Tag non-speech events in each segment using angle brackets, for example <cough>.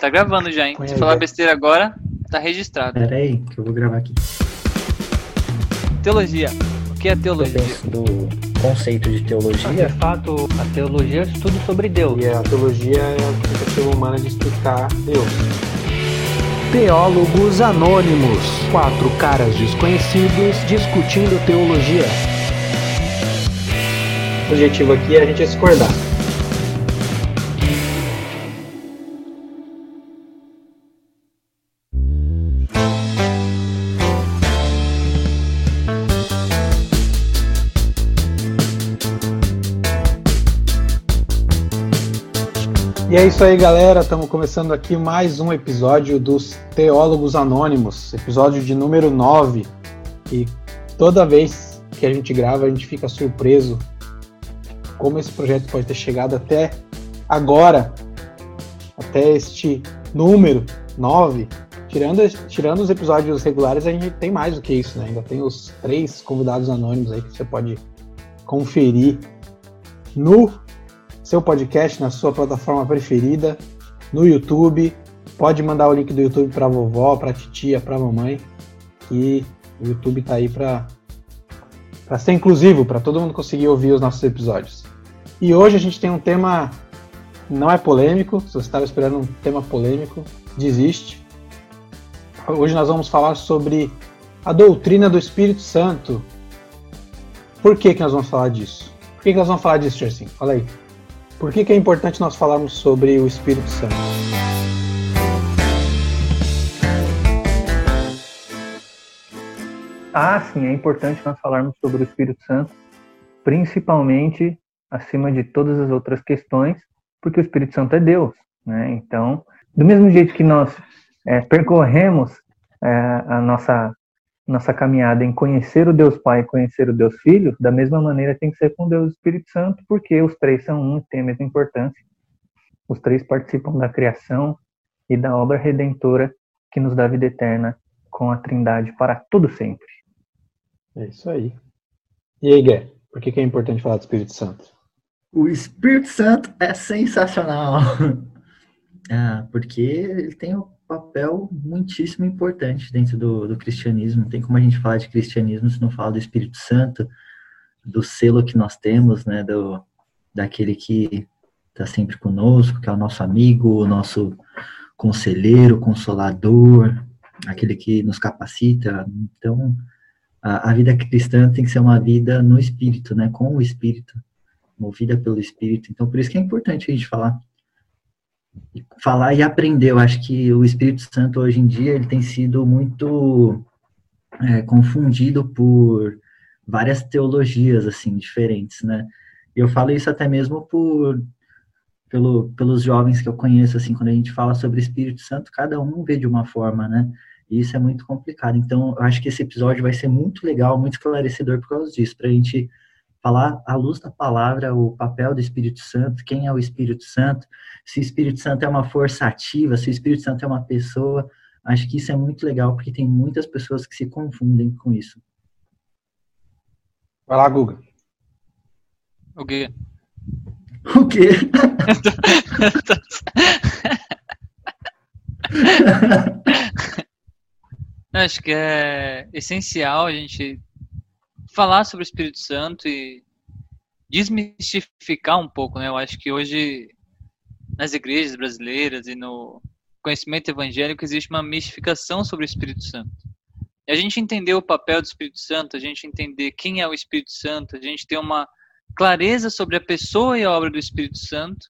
Tá gravando já, hein? Se falar besteira agora, tá registrado. Pera aí, que eu vou gravar aqui. Teologia. O que é teologia? Eu penso do conceito de teologia. De fato, a teologia é o estudo sobre Deus. E a teologia é a tentativa humana de explicar Deus. Teólogos Anônimos. Quatro caras desconhecidos discutindo teologia. O objetivo aqui é a gente discordar. E é isso aí, galera. Estamos começando aqui mais um episódio dos Teólogos Anônimos, episódio de número 9. E toda vez que a gente grava, a gente fica surpreso como esse projeto pode ter chegado até agora, até este número 9. Tirando, tirando os episódios regulares, a gente tem mais do que isso, né? Ainda tem os três convidados anônimos aí que você pode conferir no seu podcast na sua plataforma preferida, no YouTube. Pode mandar o link do YouTube para vovó, para titia, para mamãe, que o YouTube tá aí para para ser inclusivo, para todo mundo conseguir ouvir os nossos episódios. E hoje a gente tem um tema não é polêmico, se você estava esperando um tema polêmico, desiste. Hoje nós vamos falar sobre a doutrina do Espírito Santo. Por que, que nós vamos falar disso? Por que, que nós vamos falar disso, Chersin? Fala aí. Por que, que é importante nós falarmos sobre o Espírito Santo? Ah, sim, é importante nós falarmos sobre o Espírito Santo, principalmente acima de todas as outras questões, porque o Espírito Santo é Deus, né? Então, do mesmo jeito que nós é, percorremos é, a nossa nossa caminhada em conhecer o Deus Pai e conhecer o Deus Filho, da mesma maneira tem que ser com Deus Espírito Santo, porque os três são um e têm a mesma importância. Os três participam da criação e da obra redentora que nos dá vida eterna com a Trindade para todo sempre. É isso aí. E aí, Gué, por que, é importante falar do Espírito Santo? O Espírito Santo é sensacional. <laughs> ah, porque ele tem o papel muitíssimo importante dentro do, do cristianismo. Não tem como a gente falar de cristianismo se não falar do Espírito Santo, do selo que nós temos, né, do, daquele que está sempre conosco, que é o nosso amigo, o nosso conselheiro, consolador, aquele que nos capacita. Então, a, a, vida cristã tem que ser uma vida no Espírito, né, com o Espírito, movida pelo Espírito. Então, por isso que é importante a gente falar falar e aprender. Eu acho que o Espírito Santo hoje em dia ele tem sido muito é, confundido por várias teologias assim diferentes, né? E eu falo isso até mesmo por pelo, pelos jovens que eu conheço assim, quando a gente fala sobre Espírito Santo, cada um vê de uma forma, né? E isso é muito complicado. Então, eu acho que esse episódio vai ser muito legal, muito esclarecedor por causa disso, para a gente falar à luz da palavra o papel do Espírito Santo, quem é o Espírito Santo, se o Espírito Santo é uma força ativa, se o Espírito Santo é uma pessoa. Acho que isso é muito legal, porque tem muitas pessoas que se confundem com isso. Vai lá, Guga. O quê? O quê? <laughs> Acho que é essencial a gente falar sobre o Espírito Santo e desmistificar um pouco, né? Eu acho que hoje nas igrejas brasileiras e no conhecimento evangélico existe uma mistificação sobre o Espírito Santo. E a gente entender o papel do Espírito Santo, a gente entender quem é o Espírito Santo, a gente ter uma clareza sobre a pessoa e a obra do Espírito Santo,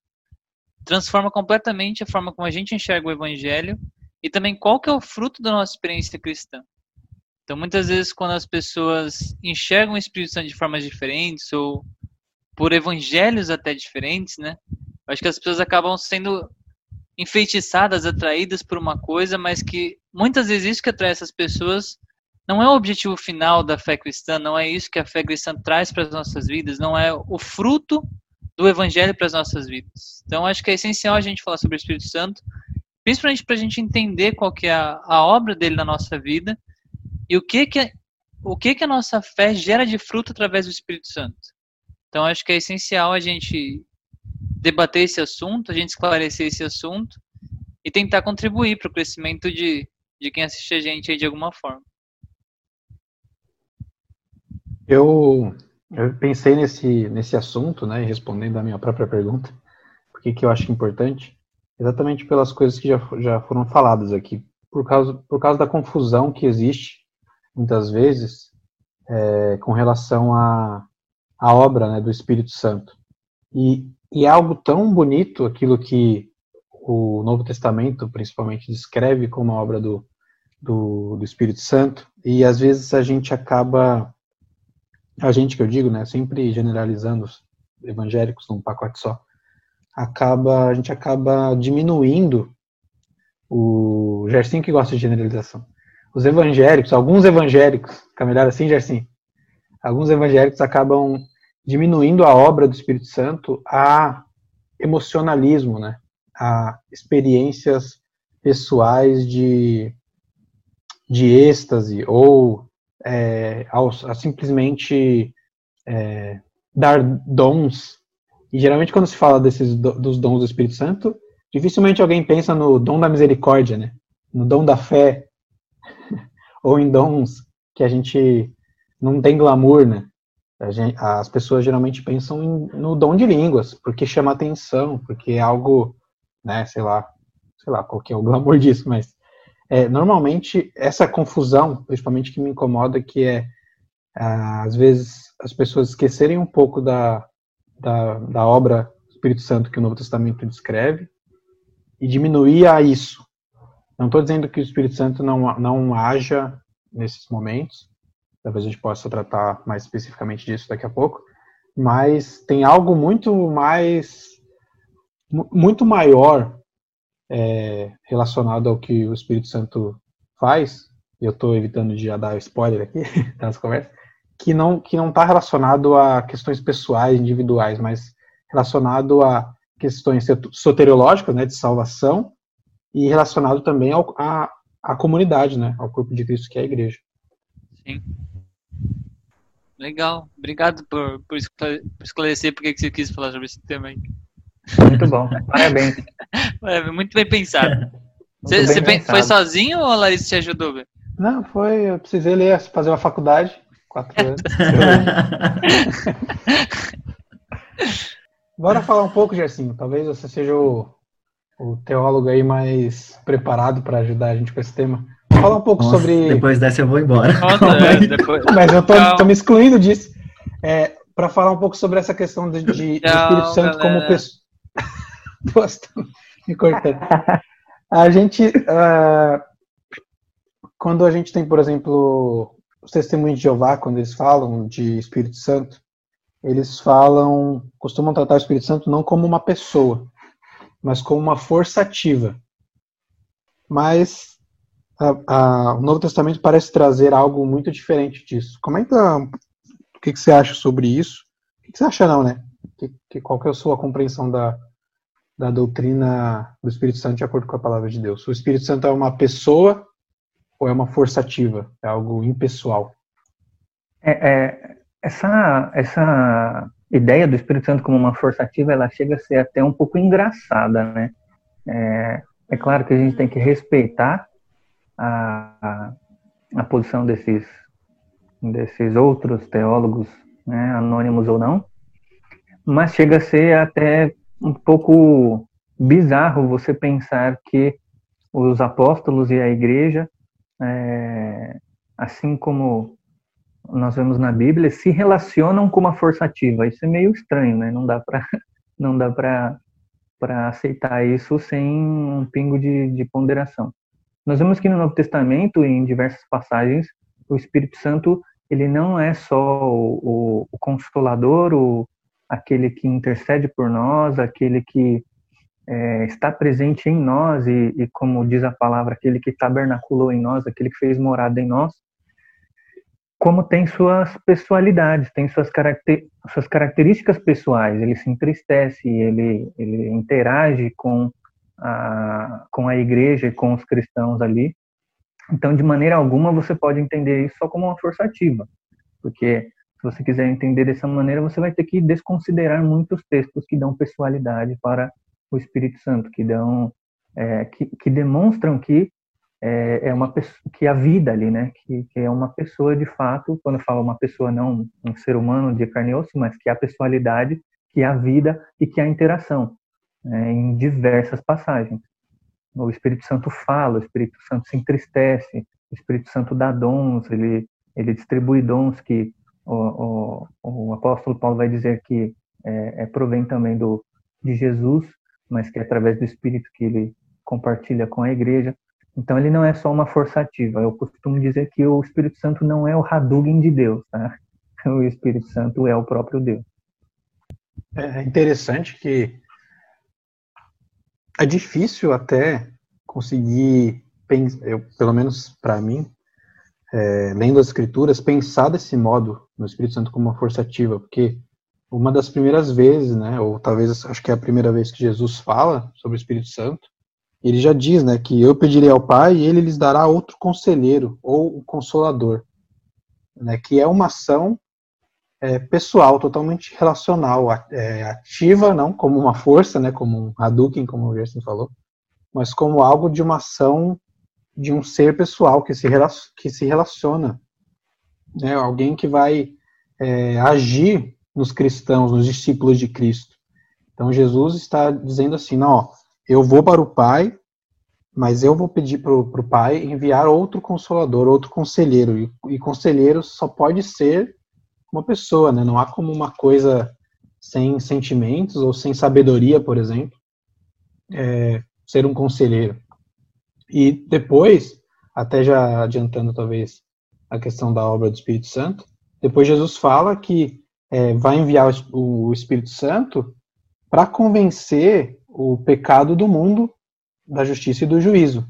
transforma completamente a forma como a gente enxerga o evangelho e também qual que é o fruto da nossa experiência cristã. Então, muitas vezes, quando as pessoas enxergam o Espírito Santo de formas diferentes, ou por evangelhos até diferentes, né? Acho que as pessoas acabam sendo enfeitiçadas, atraídas por uma coisa, mas que muitas vezes isso que atrai essas pessoas não é o objetivo final da fé cristã, não é isso que a fé cristã traz para as nossas vidas, não é o fruto do evangelho para as nossas vidas. Então, acho que é essencial a gente falar sobre o Espírito Santo, principalmente para a gente entender qual que é a, a obra dele na nossa vida e o que que o que que a nossa fé gera de fruto através do Espírito Santo. Então acho que é essencial a gente debater esse assunto, a gente esclarecer esse assunto e tentar contribuir para o crescimento de, de quem assiste a gente aí de alguma forma. Eu, eu pensei nesse, nesse assunto, né, respondendo a minha própria pergunta, porque que eu acho importante, exatamente pelas coisas que já, já foram faladas aqui, por causa, por causa da confusão que existe, muitas vezes, é, com relação à, à obra né, do Espírito Santo. E, e é algo tão bonito aquilo que o Novo Testamento, principalmente, descreve como a obra do, do, do Espírito Santo, e às vezes a gente acaba a gente que eu digo, né, sempre generalizando os evangélicos num pacote só, acaba, a gente acaba diminuindo o Gersim que gosta de generalização. Os evangélicos, alguns evangélicos, fica melhor assim, Gersim? Alguns evangélicos acabam diminuindo a obra do Espírito Santo a emocionalismo, né? A experiências pessoais de, de êxtase ou é, ao, a simplesmente é, dar dons. E geralmente quando se fala desses dos dons do Espírito Santo, dificilmente alguém pensa no dom da misericórdia, né? No dom da fé, ou em dons que a gente não tem glamour, né? Gente, as pessoas geralmente pensam em, no dom de línguas, porque chama atenção, porque é algo, né, sei lá, sei lá qual que é o glamour <laughs> disso, mas é, normalmente, essa confusão, principalmente que me incomoda, que é, às vezes, as pessoas esquecerem um pouco da, da, da obra Espírito Santo que o Novo Testamento descreve e diminuir a isso. Não estou dizendo que o Espírito Santo não, não haja nesses momentos, talvez a gente possa tratar mais especificamente disso daqui a pouco, mas tem algo muito mais muito maior é, relacionado ao que o Espírito Santo faz, eu estou evitando de já dar spoiler aqui <laughs> das conversas, que não que não está relacionado a questões pessoais, individuais, mas relacionado a questões soteriológicas, né, de salvação, e relacionado também ao, a, a comunidade, né, ao corpo de Cristo que é a igreja. Sim. Legal. Obrigado por, por esclarecer porque que você quis falar sobre esse tema aí. Muito bom, parabéns. <laughs> É, muito bem pensado. Você, você pensado. foi sozinho ou a Larissa te ajudou? Não, foi. Eu precisei ler, fazer uma faculdade, quatro anos. <laughs> Bora falar um pouco, Gersinho. Talvez você seja o, o teólogo aí mais preparado para ajudar a gente com esse tema. Fala um pouco Nossa, sobre. Depois dessa eu vou embora. Nossa, é, <laughs> depois... Mas eu tô, tô me excluindo disso. É, para falar um pouco sobre essa questão de, de, Tchau, Espírito Santo galera. como pessoa. <laughs> me cortando. A gente, uh, quando a gente tem, por exemplo, os testemunhos de Jeová, quando eles falam de Espírito Santo, eles falam, costumam tratar o Espírito Santo não como uma pessoa, mas como uma força ativa. Mas a, a, o Novo Testamento parece trazer algo muito diferente disso. Comenta o que, que você acha sobre isso. O que, que você acha não, né? Que, que, qual que é a sua compreensão da, da doutrina do Espírito Santo de acordo com a palavra de Deus. O Espírito Santo é uma pessoa ou é uma força ativa? É algo impessoal? É, é, essa, essa ideia do Espírito Santo como uma força ativa, ela chega a ser até um pouco engraçada, né? É, é claro que a gente tem que respeitar a, a, a posição desses, desses outros teólogos, né, anônimos ou não, mas chega a ser até um pouco bizarro você pensar que os apóstolos e a igreja, é, assim como nós vemos na Bíblia, se relacionam com uma força ativa. Isso é meio estranho, né? Não dá para <laughs> não dá para para aceitar isso sem um pingo de, de ponderação. Nós vemos que no Novo Testamento, em diversas passagens, o Espírito Santo ele não é só o, o, o consolador, o, aquele que intercede por nós, aquele que é, está presente em nós e, e, como diz a palavra, aquele que tabernaculou em nós, aquele que fez morada em nós, como tem suas pessoalidades, tem suas, caracter, suas características pessoais. Ele se entristece, ele, ele interage com a, com a igreja e com os cristãos ali. Então, de maneira alguma, você pode entender isso só como uma força ativa, porque se você quiser entender dessa maneira, você vai ter que desconsiderar muitos textos que dão pessoalidade para o Espírito Santo, que dão é, que, que, demonstram que é, é, uma pessoa, que a vida ali, né, que, que, é uma pessoa de fato, quando eu falo uma pessoa não um ser humano de carne e osso, mas que é a personalidade, que é a vida e que é a interação né, em diversas passagens. O Espírito Santo fala, o Espírito Santo se entristece, o Espírito Santo dá dons, ele ele distribui dons que o, o, o apóstolo Paulo vai dizer que é, é, provém também do, de Jesus, mas que é através do Espírito que ele compartilha com a igreja. Então ele não é só uma força ativa. Eu costumo dizer que o Espírito Santo não é o Hadouken de Deus, tá? <laughs> O Espírito Santo é o próprio Deus. É interessante que é difícil até conseguir, eu, pelo menos para mim, é, lendo as escrituras, pensar desse modo no Espírito Santo como uma força ativa, porque uma das primeiras vezes, né, ou talvez acho que é a primeira vez que Jesus fala sobre o Espírito Santo, ele já diz, né, que eu pedirei ao Pai e ele lhes dará outro conselheiro ou o consolador, né, que é uma ação é, pessoal, totalmente relacional, é, ativa, não como uma força, né, como um Hadouken, como o Gerson falou, mas como algo de uma ação de um ser pessoal que se, que se relaciona, né? alguém que vai é, agir nos cristãos, nos discípulos de Cristo. Então Jesus está dizendo assim, não, ó, eu vou para o Pai, mas eu vou pedir para o Pai enviar outro consolador, outro conselheiro, e, e, conselheiro só pode ser uma pessoa, né? Não há como uma coisa sem sentimentos ou sem sabedoria, por exemplo, é, ser um conselheiro. E depois, até já adiantando talvez a questão da obra do Espírito Santo, depois Jesus fala que é, vai enviar o Espírito Santo para convencer o pecado do mundo da justiça e do juízo.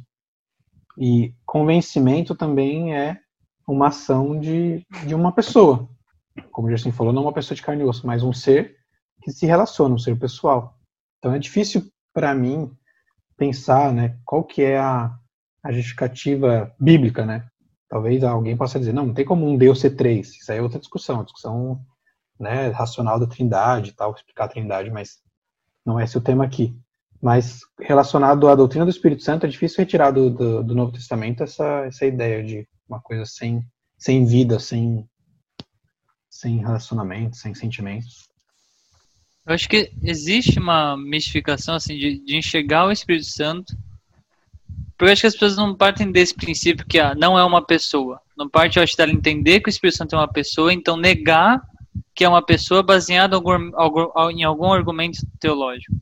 E convencimento também é uma ação de, de uma pessoa. Como o falou, não uma pessoa de carne e osso, mas um ser que se relaciona, um ser pessoal. Então é difícil para mim pensar, né, qual que é a, a justificativa bíblica, né? Talvez alguém possa dizer, não, não tem como um Deus ser três. Isso aí é outra discussão, discussão né, racional da trindade tal, explicar a trindade, mas não é esse o tema aqui. Mas relacionado à doutrina do Espírito Santo, é difícil retirar do, do, do Novo Testamento essa, essa ideia de uma coisa sem, sem vida, sem, sem relacionamento, sem sentimentos. Eu acho que existe uma mistificação assim de, de enxergar o Espírito Santo, porque eu acho que as pessoas não partem desse princípio que ah, não é uma pessoa. Não parte, eu acho, dela entender que o Espírito Santo é uma pessoa, então negar que é uma pessoa baseada em algum argumento teológico.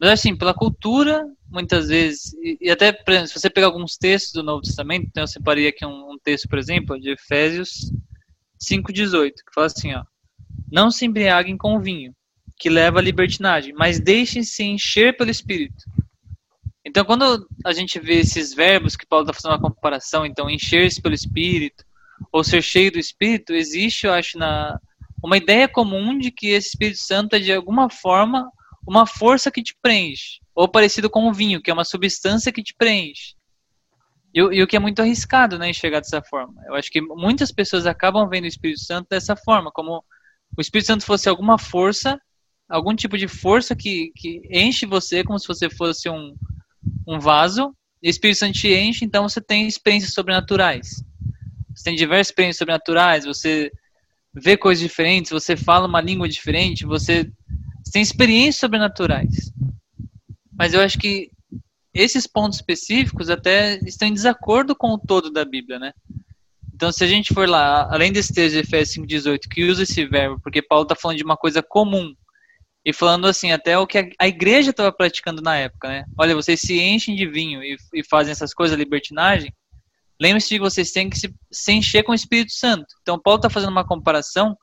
Mas assim, pela cultura, muitas vezes, e, até se você pegar alguns textos do Novo Testamento, então eu separei aqui um, um texto, por exemplo, de Efésios 5,18, que fala assim, ó, não se embriaguem com vinho, que leva à libertinagem, mas deixem-se encher pelo Espírito. Então, quando a gente vê esses verbos que Paulo está fazendo uma comparação, então, encher-se pelo Espírito, ou ser cheio do Espírito, existe, eu acho, na, uma ideia comum de que esse Espírito Santo é, de alguma forma, uma força que te preenche, ou parecido com o vinho, que é uma substância que te preenche. E, e, o que é muito arriscado, né, enxergar dessa forma. Eu acho que muitas pessoas acabam vendo o Espírito Santo dessa forma, como o Espírito Santo fosse alguma força algum tipo de força que, que enche você como se você fosse um, um vaso, e o Espírito Santo te enche, então você tem experiências sobrenaturais. Você tem diversas experiências sobrenaturais, você vê coisas diferentes, você fala uma língua diferente, você, tem experiências sobrenaturais. Mas eu acho que esses pontos específicos até estão em desacordo com o todo da Bíblia, né? Então, se a gente for lá, além desse texto de Efésios 5,18, que usa esse verbo, porque Paulo está falando de uma coisa comum, e falando assim, até o que a igreja estava praticando na época, né? Olha, vocês se enchem de vinho e, e fazem essas coisas, libertinagem. Lembre-se de que vocês têm que se, se encher com o Espírito Santo. Então, Paulo está fazendo uma comparação,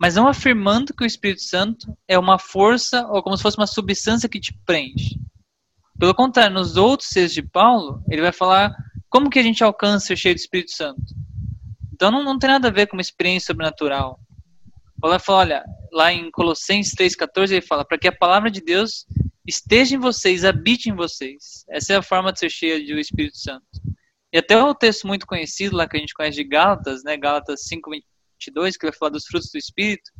mas não afirmando que o Espírito Santo é uma força ou como se fosse uma substância que te preenche. Pelo contrário, nos outros textos de Paulo, ele vai falar como que a gente alcança ser cheio do Espírito Santo. Então, não, não tem nada a ver com uma experiência sobrenatural. Paulo vai falar, olha, lá em Colossenses 3,14, ele fala, para que a palavra de Deus esteja em vocês, habite em vocês. Essa é a forma de ser cheia do Espírito Santo. E até o texto muito conhecido lá que a gente conhece de Gálatas, né, Gálatas 5:22, que vai falar dos frutos do Espírito.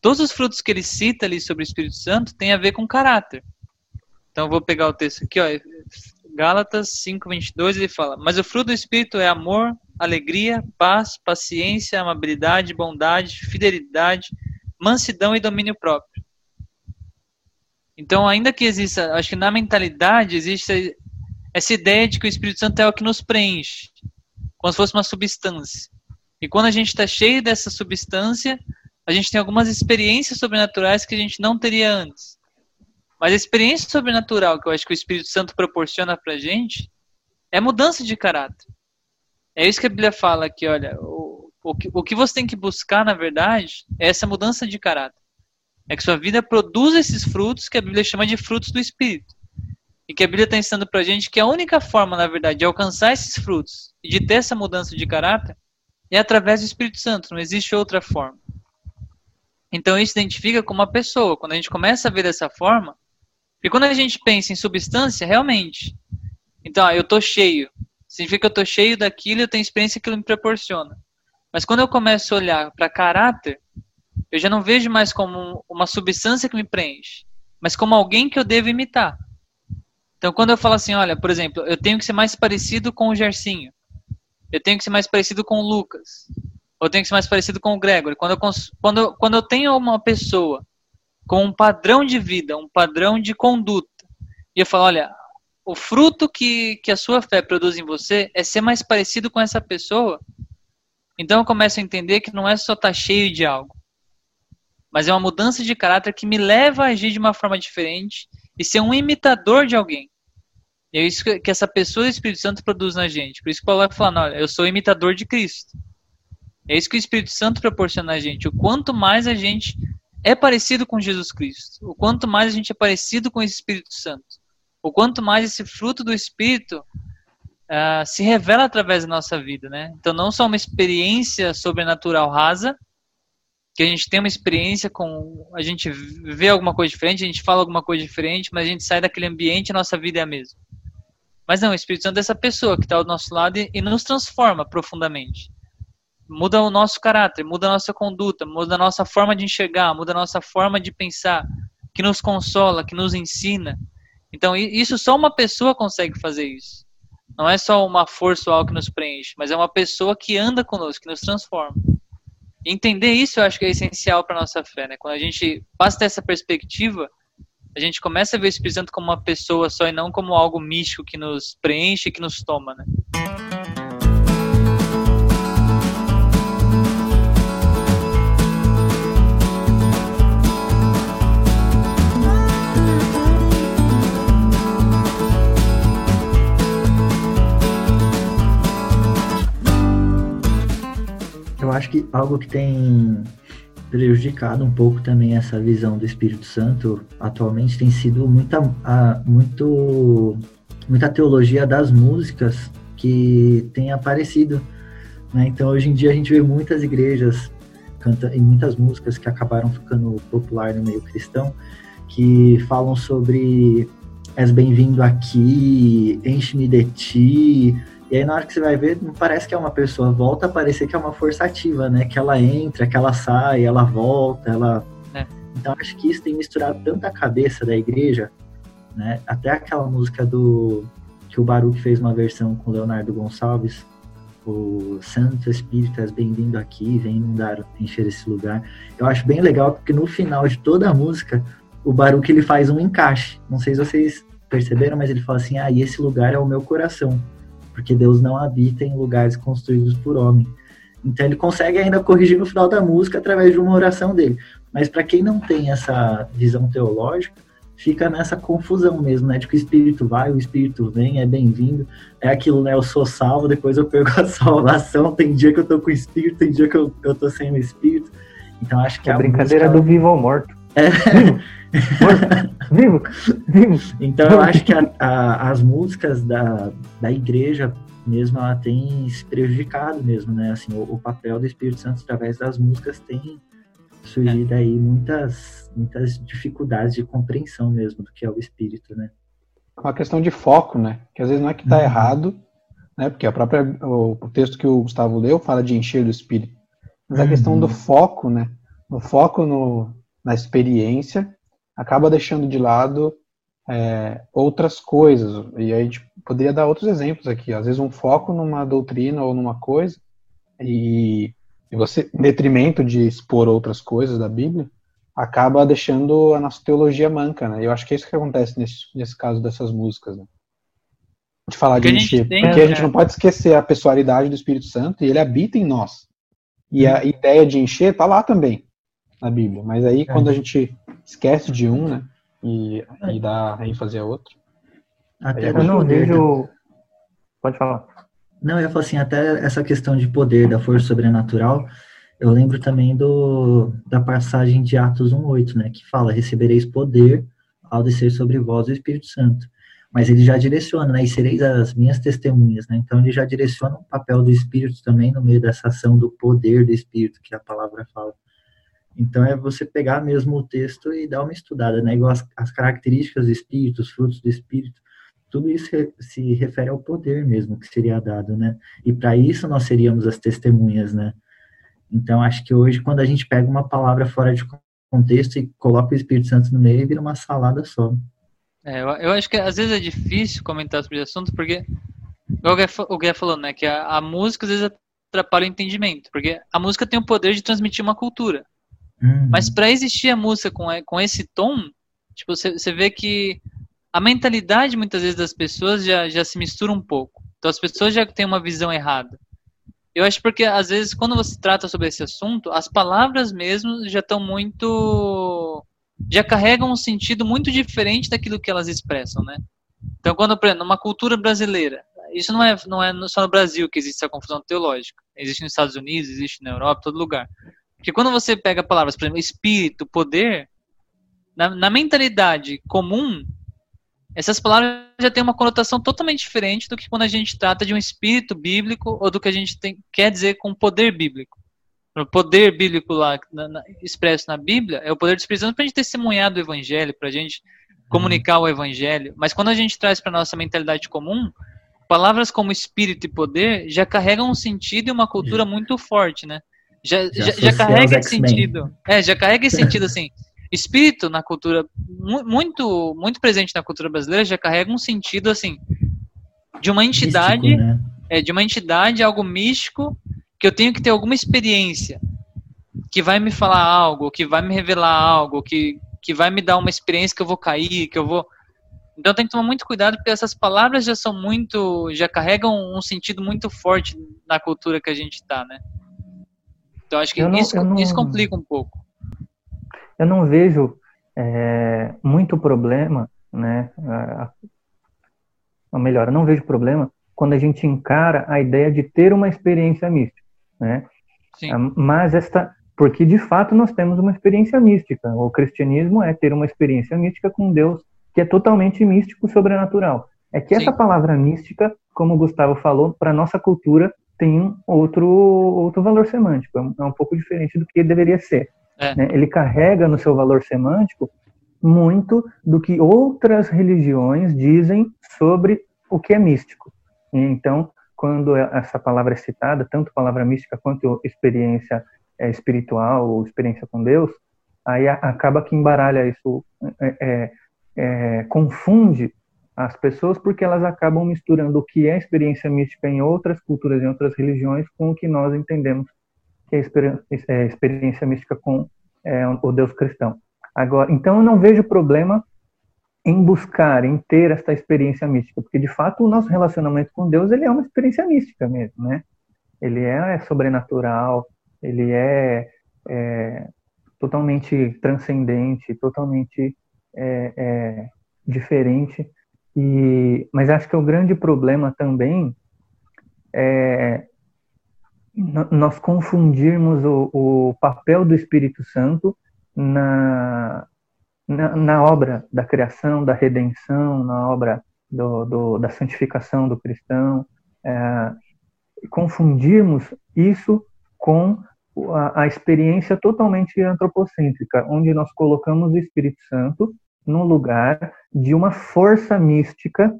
Todos os frutos que ele cita ali sobre o Espírito Santo têm a ver com caráter. Então eu vou pegar o texto aqui, ó, Gálatas 5:22 ele fala: "Mas o fruto do espírito é amor, alegria, paz, paciência, amabilidade, bondade, fidelidade, mansidão e domínio próprio." Então, ainda que exista, acho que na mentalidade existe essa ideia de que o Espírito Santo é o que nos preenche, como se fosse uma substância. E quando a gente está cheio dessa substância, a gente tem algumas experiências sobrenaturais que a gente não teria antes. Mas a experiência sobrenatural que eu acho que o Espírito Santo proporciona para a gente é mudança de caráter. É isso que a Bíblia fala aqui, olha, o, o, que, o que você tem que buscar, na verdade, é essa mudança de caráter. É que sua vida produza esses frutos que a Bíblia chama de frutos do Espírito. E que a Bíblia está ensinando para a gente que a única forma, na verdade, de alcançar esses frutos e de ter essa mudança de caráter é através do Espírito Santo, não existe outra forma. Então isso identifica como uma pessoa. Quando a gente começa a ver dessa forma, e quando a gente pensa em substância, realmente, então ah, eu estou cheio, significa que eu estou cheio daquilo, eu tenho experiência que ele me proporciona. Mas quando eu começo a olhar para caráter, eu já não vejo mais como uma substância que me preenche, mas como alguém que eu devo imitar. Então, quando eu falo assim, olha, por exemplo, eu tenho que ser mais parecido com o Gercinho, eu tenho que ser mais parecido com o Lucas, ou eu tenho que ser mais parecido com o Gregory. Quando eu, quando, quando eu tenho uma pessoa com um padrão de vida, um padrão de conduta, e eu falo, olha, o fruto que, que a sua fé produz em você é ser mais parecido com essa pessoa, então eu começo a entender que não é só estar tá cheio de algo, mas é uma mudança de caráter que me leva a agir de uma forma diferente e ser um imitador de alguém. E é isso que essa pessoa do Espírito Santo produz na gente. Por isso que Paulo vai falando, olha, eu sou imitador de Cristo. É isso que o Espírito Santo proporciona a gente. O quanto mais a gente é parecido com Jesus Cristo, o quanto mais a gente é parecido com esse Espírito Santo, o quanto mais esse fruto do Espírito uh, se revela através da nossa vida, né? Então não só uma experiência sobrenatural rasa, que a gente tem uma experiência com. A gente vê alguma coisa diferente, a gente fala alguma coisa diferente, mas a gente sai daquele ambiente e a nossa vida é a mesma. Mas não, o Espírito Santo é essa pessoa que está ao nosso lado e, e nos transforma profundamente. Muda o nosso caráter, muda a nossa conduta, muda a nossa forma de enxergar, muda a nossa forma de pensar, que nos consola, que nos ensina. Então, isso só uma pessoa consegue fazer isso. Não é só uma força ou algo que nos preenche, mas é uma pessoa que anda conosco, que nos transforma. Entender isso eu acho que é essencial para nossa fé, né? Quando a gente passa dessa perspectiva, a gente começa a ver o Espírito Santo como uma pessoa só e não como algo místico que nos preenche e que nos toma, né? eu acho que algo que tem prejudicado um pouco também essa visão do Espírito Santo atualmente tem sido muita, a, muito, muita teologia das músicas que tem aparecido. Né? Então, hoje em dia, a gente vê muitas igrejas canta, e muitas músicas que acabaram ficando popular no meio cristão que falam sobre és bem-vindo aqui, enche-me de ti, e aí na hora que você vai ver, não parece que é uma pessoa, volta a parecer que é uma força ativa, né? Que ela entra, que ela sai, ela volta, ela. É. Então acho que isso tem misturado tanto a cabeça da igreja, né? Até aquela música do. que o Baruch fez uma versão com Leonardo Gonçalves, o Santo Espírito, és bem-vindo aqui, vem inundar, encher esse lugar. Eu acho bem legal porque no final de toda a música, o Baruch ele faz um encaixe. Não sei se vocês perceberam, mas ele fala assim: ah, e esse lugar é o meu coração porque Deus não habita em lugares construídos por homem. Então ele consegue ainda corrigir no final da música através de uma oração dele. Mas para quem não tem essa visão teológica, fica nessa confusão mesmo, né? De que o espírito vai, o espírito vem, é bem-vindo. É aquilo, né? Eu sou salvo, depois eu perco a <laughs> salvação. Tem dia que eu tô com o espírito, tem dia que eu, eu tô sem o espírito. Então acho que é a, a brincadeira música... do vivo ou morto. É. <laughs> Vivo! Vivo! Então eu acho que a, a, as músicas da, da igreja mesmo, ela tem se prejudicado mesmo, né? Assim, o, o papel do Espírito Santo através das músicas tem surgido aí muitas, muitas dificuldades de compreensão mesmo do que é o Espírito, né? Uma questão de foco, né? Que às vezes não é que está uhum. errado, né? Porque a própria, o, o, texto que o Gustavo leu fala de encher do Espírito. Mas uhum. a questão do foco, né? O foco no, na experiência acaba deixando de lado é, outras coisas. E aí a gente poderia dar outros exemplos aqui. Às vezes um foco numa doutrina ou numa coisa e, e você, em detrimento de expor outras coisas da Bíblia, acaba deixando a nossa teologia manca, né? Eu acho que é isso que acontece nesse, nesse caso dessas músicas, né? De falar de encher. Porque a gente não pode esquecer a pessoalidade do Espírito Santo e ele habita em nós. E a ideia de encher tá lá também na Bíblia. Mas aí, quando a gente esquece de um, né? e, e dá ênfase a outro. Até eu não vejo. Pode falar. Não, eu falar assim, até essa questão de poder, da força sobrenatural, eu lembro também do, da passagem de Atos 1,8, né, que fala, recebereis poder ao descer sobre vós o Espírito Santo. Mas ele já direciona, né, e sereis as minhas testemunhas, né, então ele já direciona o papel do Espírito também no meio dessa ação do poder do Espírito, que a palavra fala. Então é você pegar mesmo o texto e dar uma estudada, né? Igual as, as características do espírito, os frutos do espírito, tudo isso se refere ao poder mesmo que seria dado, né? E para isso nós seríamos as testemunhas, né? Então acho que hoje quando a gente pega uma palavra fora de contexto e coloca o Espírito Santo no meio, vira uma salada só. É, eu, eu acho que às vezes é difícil comentar sobre o assunto porque o Gué falou, né, que a, a música às vezes atrapalha o entendimento, porque a música tem o poder de transmitir uma cultura. Uhum. Mas para existir a música com, com esse tom, tipo, você vê que a mentalidade muitas vezes das pessoas já, já se mistura um pouco. Então as pessoas já têm uma visão errada. Eu acho porque às vezes quando você trata sobre esse assunto, as palavras mesmo já estão muito já carregam um sentido muito diferente daquilo que elas expressam, né? Então quando, por exemplo, numa cultura brasileira, isso não é não é só no Brasil que existe essa confusão teológica. Existe nos Estados Unidos, existe na Europa, todo lugar. Porque quando você pega palavras, por exemplo, espírito, poder, na, na mentalidade comum, essas palavras já têm uma conotação totalmente diferente do que quando a gente trata de um espírito bíblico ou do que a gente tem, quer dizer com poder bíblico. O poder bíblico lá na, na, expresso na Bíblia é o poder do Espírito Santo para a gente testemunhar do Evangelho, para a gente comunicar o Evangelho. Mas quando a gente traz para nossa mentalidade comum, palavras como espírito e poder já carregam um sentido e uma cultura muito forte, né? Já, já, já, carrega esse sentido. É, já carrega esse sentido assim. Espírito na cultura, muito muito presente na cultura brasileira, já carrega um sentido assim de uma entidade, místico, né? é, de uma entidade, algo místico, que eu tenho que ter alguma experiência que vai me falar algo, que vai me revelar algo, que, que vai me dar uma experiência que eu vou cair, que eu vou. Então tem que tomar muito cuidado porque essas palavras já são muito, já carregam um sentido muito forte na cultura que a gente está, né? Então acho que não, isso, não, isso complica um pouco. Eu não vejo é, muito problema, né? Ou melhor, eu não vejo problema quando a gente encara a ideia de ter uma experiência mística, né? Sim. Ah, mas esta, porque de fato nós temos uma experiência mística. O cristianismo é ter uma experiência mística com Deus que é totalmente místico, sobrenatural. É que Sim. essa palavra mística, como o Gustavo falou, para nossa cultura tem outro, outro valor semântico, é um, é um pouco diferente do que deveria ser. É. Né? Ele carrega no seu valor semântico muito do que outras religiões dizem sobre o que é místico. Então, quando essa palavra é citada, tanto palavra mística quanto experiência é, espiritual ou experiência com Deus, aí acaba que embaralha isso, é, é, é confunde as pessoas porque elas acabam misturando o que é experiência mística em outras culturas, em outras religiões, com o que nós entendemos que é, é experiência mística com é, o Deus cristão. Agora, então eu não vejo problema em buscar, em ter esta experiência mística, porque de fato o nosso relacionamento com Deus ele é uma experiência mística mesmo, né? Ele é sobrenatural, ele é, é totalmente transcendente, totalmente é, é, diferente e, mas acho que o grande problema também é nós confundirmos o, o papel do Espírito Santo na, na, na, obra da criação, da redenção, na obra do, do, da santificação do cristão, é, confundirmos isso com a, a, experiência totalmente antropocêntrica, onde nós colocamos o Espírito Santo no lugar de uma força mística,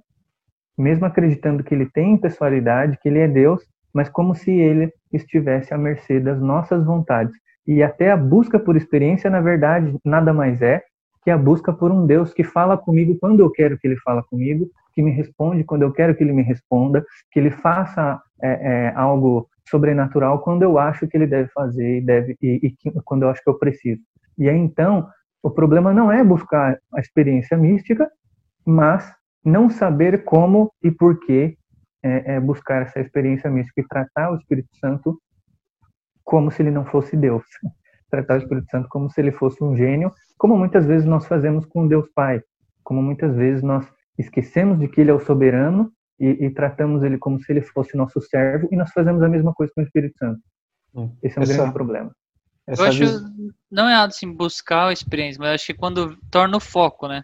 mesmo acreditando que ele tem pessoalidade, que ele é Deus, mas como se ele estivesse à mercê das nossas vontades. E até a busca por experiência, na verdade, nada mais é que a busca por um Deus que fala comigo quando eu quero que ele fala comigo, que me responde quando eu quero que ele me responda, que ele faça é, é, algo sobrenatural quando eu acho que ele deve fazer e, deve, e, e quando eu acho que eu preciso. E aí então, o problema não é buscar a experiência mística, mas não saber como e por que é, é buscar essa experiência mística e tratar o Espírito Santo como se ele não fosse Deus. Tratar o Espírito Santo como se ele fosse um gênio, como muitas vezes nós fazemos com Deus Pai, como muitas vezes nós esquecemos de que ele é o soberano e, e tratamos ele como se ele fosse nosso servo e nós fazemos a mesma coisa com o Espírito Santo. Hum. Esse é um Essa... grande problema. Essa eu acho não é errado assim buscar a experiência, mas acho que quando torna o foco, né?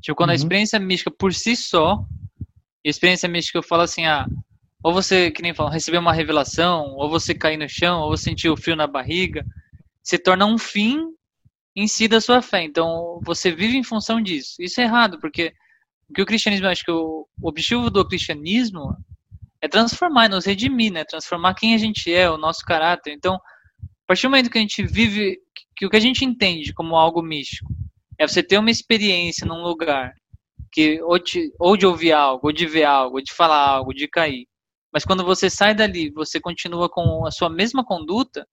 Tipo, quando uhum. a experiência mística por si só, e a experiência mística eu falo assim, ah, ou você, que nem falam, receber uma revelação, ou você cair no chão, ou sentir o frio na barriga, se torna um fim em si da sua fé. Então, você vive em função disso. Isso é errado, porque o que o cristianismo, acho que o, o objetivo do cristianismo é transformar, nos redimir, né? Transformar quem a gente é, o nosso caráter. Então, partir do momento que a gente vive, que o que a gente entende como algo místico é você ter uma experiência num lugar que ou, te, ou de ouvir algo, ou de ver algo, ou de falar algo, de cair. Mas quando você sai dali, você continua com a sua mesma conduta,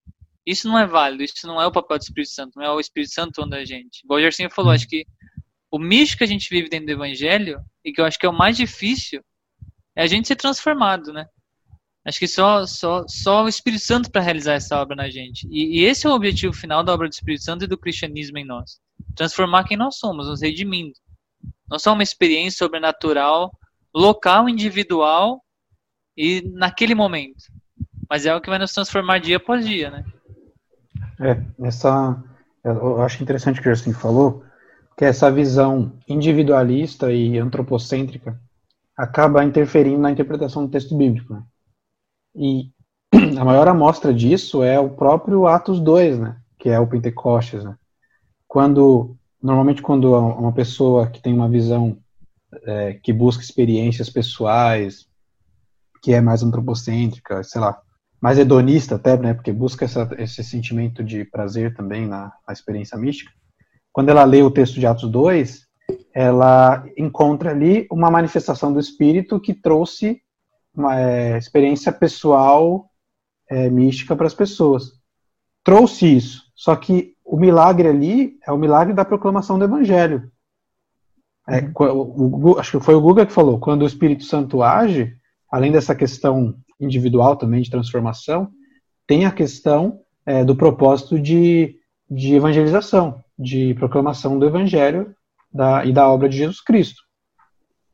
isso não é válido, isso não é o papel do Espírito Santo, não é o Espírito Santo onde a gente. Igual o Gersinho falou, acho que o místico que a gente vive dentro do Evangelho, e que eu acho que é o mais difícil, é a gente ser transformado, né? Acho que só, só, só o Espírito Santo para realizar essa obra na gente. E, e, esse é o objetivo final da obra do Espírito Santo e do cristianismo em nós. Transformar quem nós somos, nos redimindo. Não só uma experiência sobrenatural, local, individual e naquele momento. Mas é o que vai nos transformar dia após dia, né? É, essa. Eu acho interessante o que o Justin falou, que essa visão individualista e antropocêntrica acaba interferindo na interpretação do texto bíblico. Né? E <clears throat> a maior amostra disso é o próprio Atos 2, né? Que é o Pentecostes, né? Quando, normalmente quando uma pessoa que tem uma visão é, que busca experiências pessoais, que é mais antropocêntrica, sei lá, mais hedonista até, né? Porque busca essa, esse sentimento de prazer também na, na experiência mística. Quando ela lê o texto de Atos 2, ela encontra ali uma manifestação do Espírito que trouxe uma é, experiência pessoal é, mística para as pessoas. Trouxe isso, só que o milagre ali é o milagre da proclamação do Evangelho. É, uhum. o, acho que foi o Guga que falou, quando o Espírito Santo age, além dessa questão individual também de transformação, tem a questão é, do propósito de, de evangelização, de proclamação do Evangelho da, e da obra de Jesus Cristo.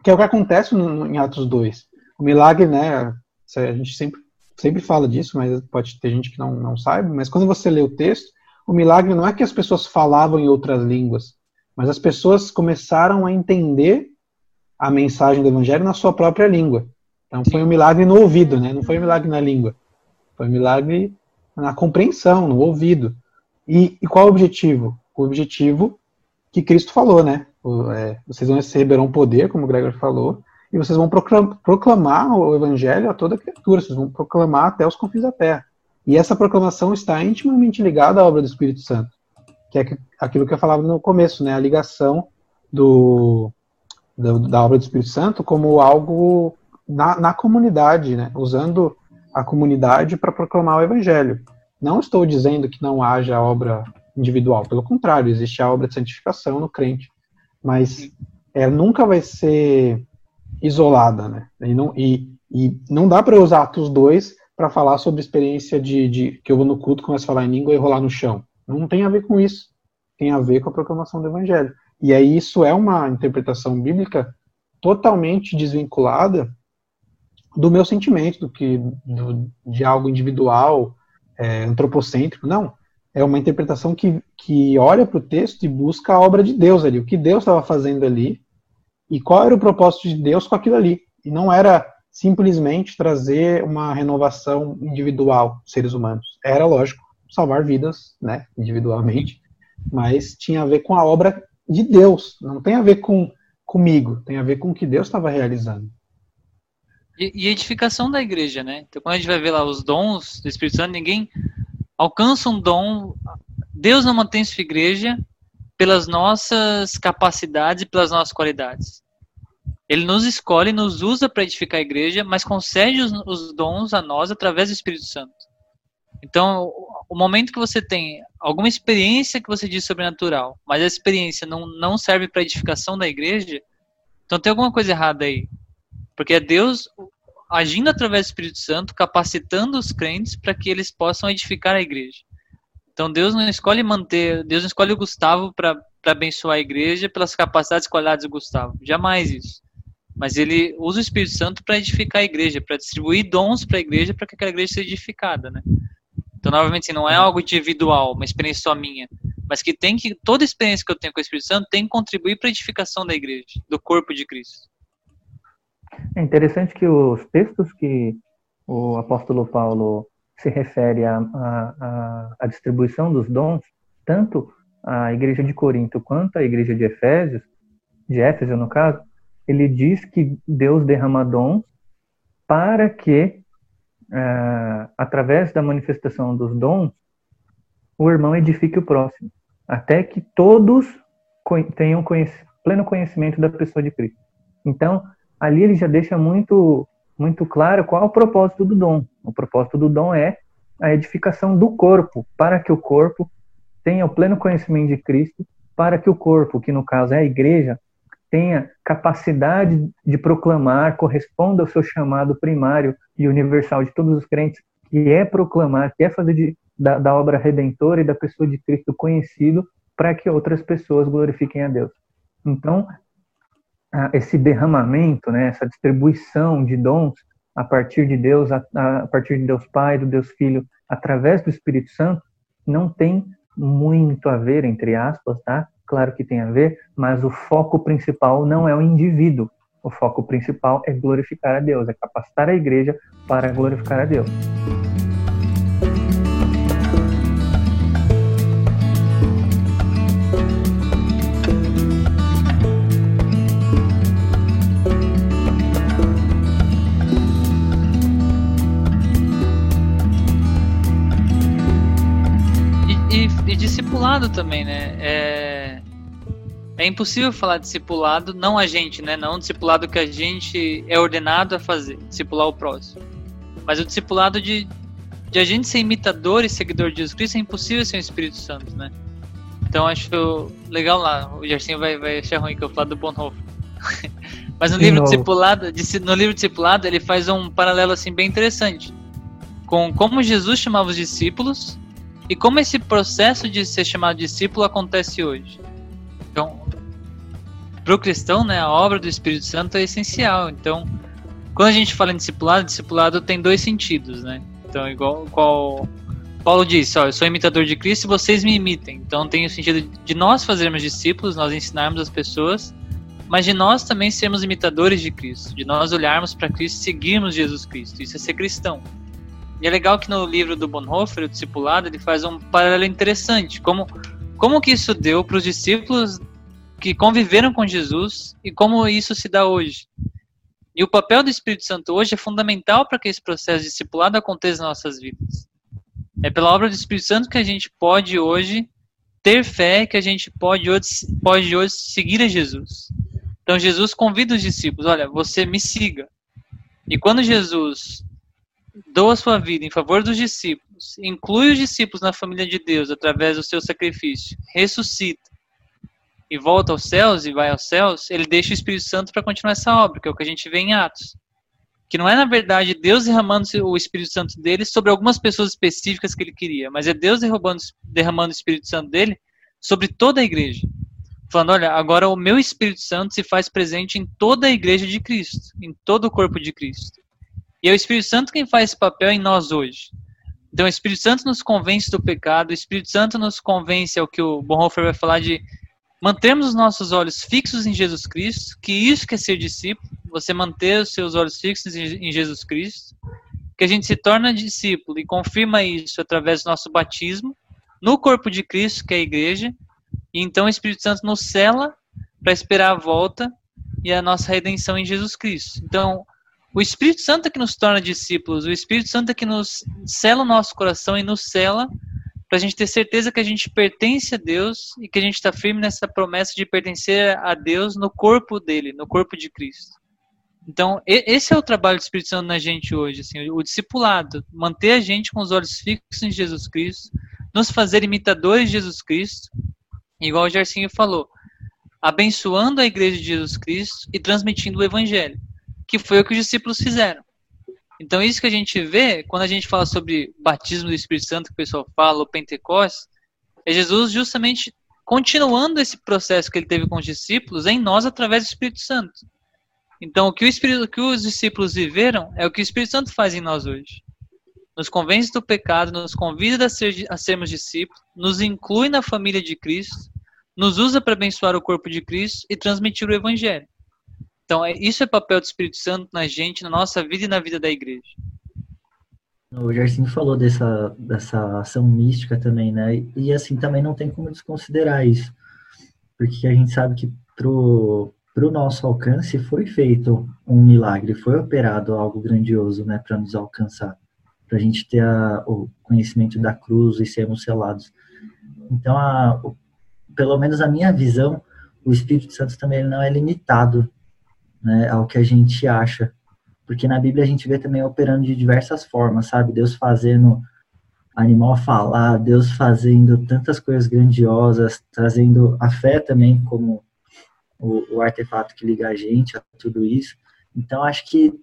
Que é o que acontece no, em Atos 2 o milagre, né? A gente sempre, sempre fala disso, mas pode ter gente que não, não sabe. Mas quando você lê o texto, o milagre não é que as pessoas falavam em outras línguas, mas as pessoas começaram a entender a mensagem do evangelho na sua própria língua. Então foi um milagre no ouvido, né? Não foi um milagre na língua. Foi um milagre na compreensão, no ouvido. E, e qual o objetivo? O objetivo que Cristo falou, né? O, é, vocês vão receberão poder, como o Gregor falou, e vocês vão proclamar o evangelho a toda criatura, vocês vão proclamar até os confins da terra. E essa proclamação está intimamente ligada à obra do Espírito Santo, que é aquilo que eu falava no começo, né, a ligação do, do da obra do Espírito Santo como algo na, na comunidade, né, usando a comunidade para proclamar o evangelho. Não estou dizendo que não haja obra individual, pelo contrário, existe a obra de santificação no crente, mas é, nunca vai ser isolada, né? E não, e, e não dá para usar Atos 2 para falar sobre experiência de, de, que eu vou no culto, começo a falar em língua e rolar no chão. Não tem a ver com isso. Tem a ver com a proclamação do evangelho. E aí isso é uma interpretação bíblica totalmente desvinculada do meu sentimento, do que do, de algo individual, é, antropocêntrico. Não. É uma interpretação que, que olha para o texto e busca a obra de Deus ali, o que Deus estava fazendo ali e qual era o propósito de Deus com aquilo ali. E não era simplesmente trazer uma renovação individual seres humanos. Era, lógico, salvar vidas, né, individualmente, mas tinha a ver com a obra de Deus, não tem a ver com comigo, tem a ver com o que Deus estava realizando. E edificação da igreja, né? Então, quando a gente vai ver lá os dons do Espírito Santo, ninguém alcança um dom. Deus não mantém sua igreja pelas nossas capacidades e pelas nossas qualidades. Ele nos escolhe, nos usa para edificar a igreja, mas concede os, os, dons a nós através do Espírito Santo. Então, o momento que você tem alguma experiência que você diz sobrenatural, mas a experiência não, não serve para edificação da igreja, então tem alguma coisa errada aí. Porque é Deus agindo através do Espírito Santo, capacitando os crentes para que eles possam edificar a igreja. Então Deus não escolhe manter, Deus não escolhe o Gustavo para abençoar a igreja pelas capacidades e qualidades do Gustavo. Jamais isso. Mas ele usa o Espírito Santo para edificar a igreja, para distribuir dons para a igreja, para que aquela igreja seja edificada, né? Então, novamente, assim, não é algo individual, uma experiência só minha, mas que tem que toda experiência que eu tenho com o Espírito Santo tem que contribuir para a edificação da igreja, do corpo de Cristo. É interessante que os textos que o apóstolo Paulo se refere à, distribuição dos dons, tanto a igreja de Corinto quanto a igreja de Efésios, de Éfeso no caso, ele diz que Deus derrama dons para que, uh, através da manifestação dos dons, o irmão edifique o próximo, até que todos tenham pleno conhecimento da pessoa de Cristo. Então, ali ele já deixa muito, muito claro qual é o propósito do dom. O propósito do dom é a edificação do corpo, para que o corpo tenha o pleno conhecimento de Cristo, para que o corpo, que no caso é a igreja, tenha capacidade de proclamar, corresponda ao seu chamado primário e universal de todos os crentes, que é proclamar, que é fazer de, da, da obra redentora e da pessoa de Cristo conhecido, para que outras pessoas glorifiquem a Deus. Então, esse derramamento, né, essa distribuição de dons a partir de Deus, a, a partir de Deus Pai, do Deus Filho, através do Espírito Santo, não tem muito a ver, entre aspas, tá? Claro que tem a ver, mas o foco principal não é o indivíduo. O foco principal é glorificar a Deus, é capacitar a igreja para glorificar a Deus. Discipulado também, né? É, é impossível falar discipulado, não a gente, né? Não o discipulado que a gente é ordenado a fazer, discipular o próximo. Mas o discipulado de, de a gente ser imitador e seguidor de Jesus Cristo é impossível sem o Espírito Santo, né? Então acho legal lá. O Gersinho vai, vai achar ruim que eu falo do Bonhoeffer. <laughs> Mas no livro, discipulado, no livro discipulado, ele faz um paralelo assim bem interessante com como Jesus chamava os discípulos e como esse processo de ser chamado discípulo acontece hoje. Então, para o cristão, né, a obra do Espírito Santo é essencial. Então, quando a gente fala em discipulado, discipulado tem dois sentidos, né? Então, igual qual Paulo disse, ó, eu sou imitador de Cristo e vocês me imitem. Então, tem o sentido de nós fazermos discípulos, nós ensinarmos as pessoas, mas de nós também sermos imitadores de Cristo, de nós olharmos para Cristo e seguirmos Jesus Cristo. Isso é ser cristão. E é legal que no livro do Bonhoeffer, o discipulado, ele faz um paralelo interessante, como como que isso deu para os discípulos que conviveram com Jesus e como isso se dá hoje. E o papel do Espírito Santo hoje é fundamental para que esse processo discipulado aconteça nas nossas vidas. É pela obra do Espírito Santo que a gente pode hoje ter fé, que a gente pode hoje, pode hoje seguir a Jesus. Então Jesus convida os discípulos, olha, você me siga. E quando Jesus doa sua vida em favor dos discípulos, inclui os discípulos na família de Deus através do seu sacrifício, ressuscita e volta aos céus e vai aos céus, ele deixa o Espírito Santo para continuar essa obra, que é o que a gente vê em Atos. Que não é, na verdade, Deus derramando o Espírito Santo dele sobre algumas pessoas específicas que ele queria, mas é Deus derramando, o Espírito Santo dele sobre toda a igreja. Falando, olha, agora o meu Espírito Santo se faz presente em toda a igreja de Cristo, em todo o corpo de Cristo. E é o Espírito Santo quem faz esse papel em nós hoje. Então, o Espírito Santo nos convence do pecado, o Espírito Santo nos convence, é o que o Bonhoeffer vai falar, de mantermos os nossos olhos fixos em Jesus Cristo, que isso quer ser discípulo, você manter os seus olhos fixos em Jesus Cristo, que a gente se torna discípulo e confirma isso através do nosso batismo no corpo de Cristo, que é a igreja, e então o Espírito Santo nos cela para esperar a volta e a nossa redenção em Jesus Cristo. Então, o Espírito Santo é que nos torna discípulos, o Espírito Santo é que nos sela o nosso coração e nos sela para a gente ter certeza que a gente pertence a Deus e que a gente está firme nessa promessa de pertencer a Deus no corpo dele, no corpo de Cristo. Então, esse é o trabalho do Espírito Santo na gente hoje, assim, o discipulado, manter a gente com os olhos fixos em Jesus Cristo, nos fazer imitadores de Jesus Cristo, igual o Gercinho falou, abençoando a igreja de Jesus Cristo e transmitindo o evangelho, que foi o que os discípulos fizeram. Então, isso que a gente vê, quando a gente fala sobre batismo do Espírito Santo, que o pessoal fala, o Pentecostes, é Jesus justamente continuando esse processo que ele teve com os discípulos em nós através do Espírito Santo. Então, o que, o Espírito, o que os discípulos viveram é o que o Espírito Santo faz em nós hoje. Nos convence do pecado, nos convida a, ser, a sermos discípulos, nos inclui na família de Cristo, nos usa para abençoar o corpo de Cristo e transmitir o Evangelho. Então, é, isso é papel do Espírito Santo na gente, na nossa vida e na vida da igreja. O Gersinho falou dessa, dessa ação mística também, né? E assim, também não tem como desconsiderar isso. Porque a gente sabe que pro, para o nosso alcance foi feito um milagre, foi operado algo grandioso, né, para nos alcançar, para a gente ter a, o conhecimento da cruz e sermos selados. Então, a, o, pelo menos a minha visão, o Espírito Santo também não é limitado, né, ao que a gente acha, porque na Bíblia a gente vê também operando de diversas formas, sabe? Deus fazendo animal falar, Deus fazendo tantas coisas grandiosas, trazendo a fé também como o, o artefato que liga a gente a tudo isso. Então, acho que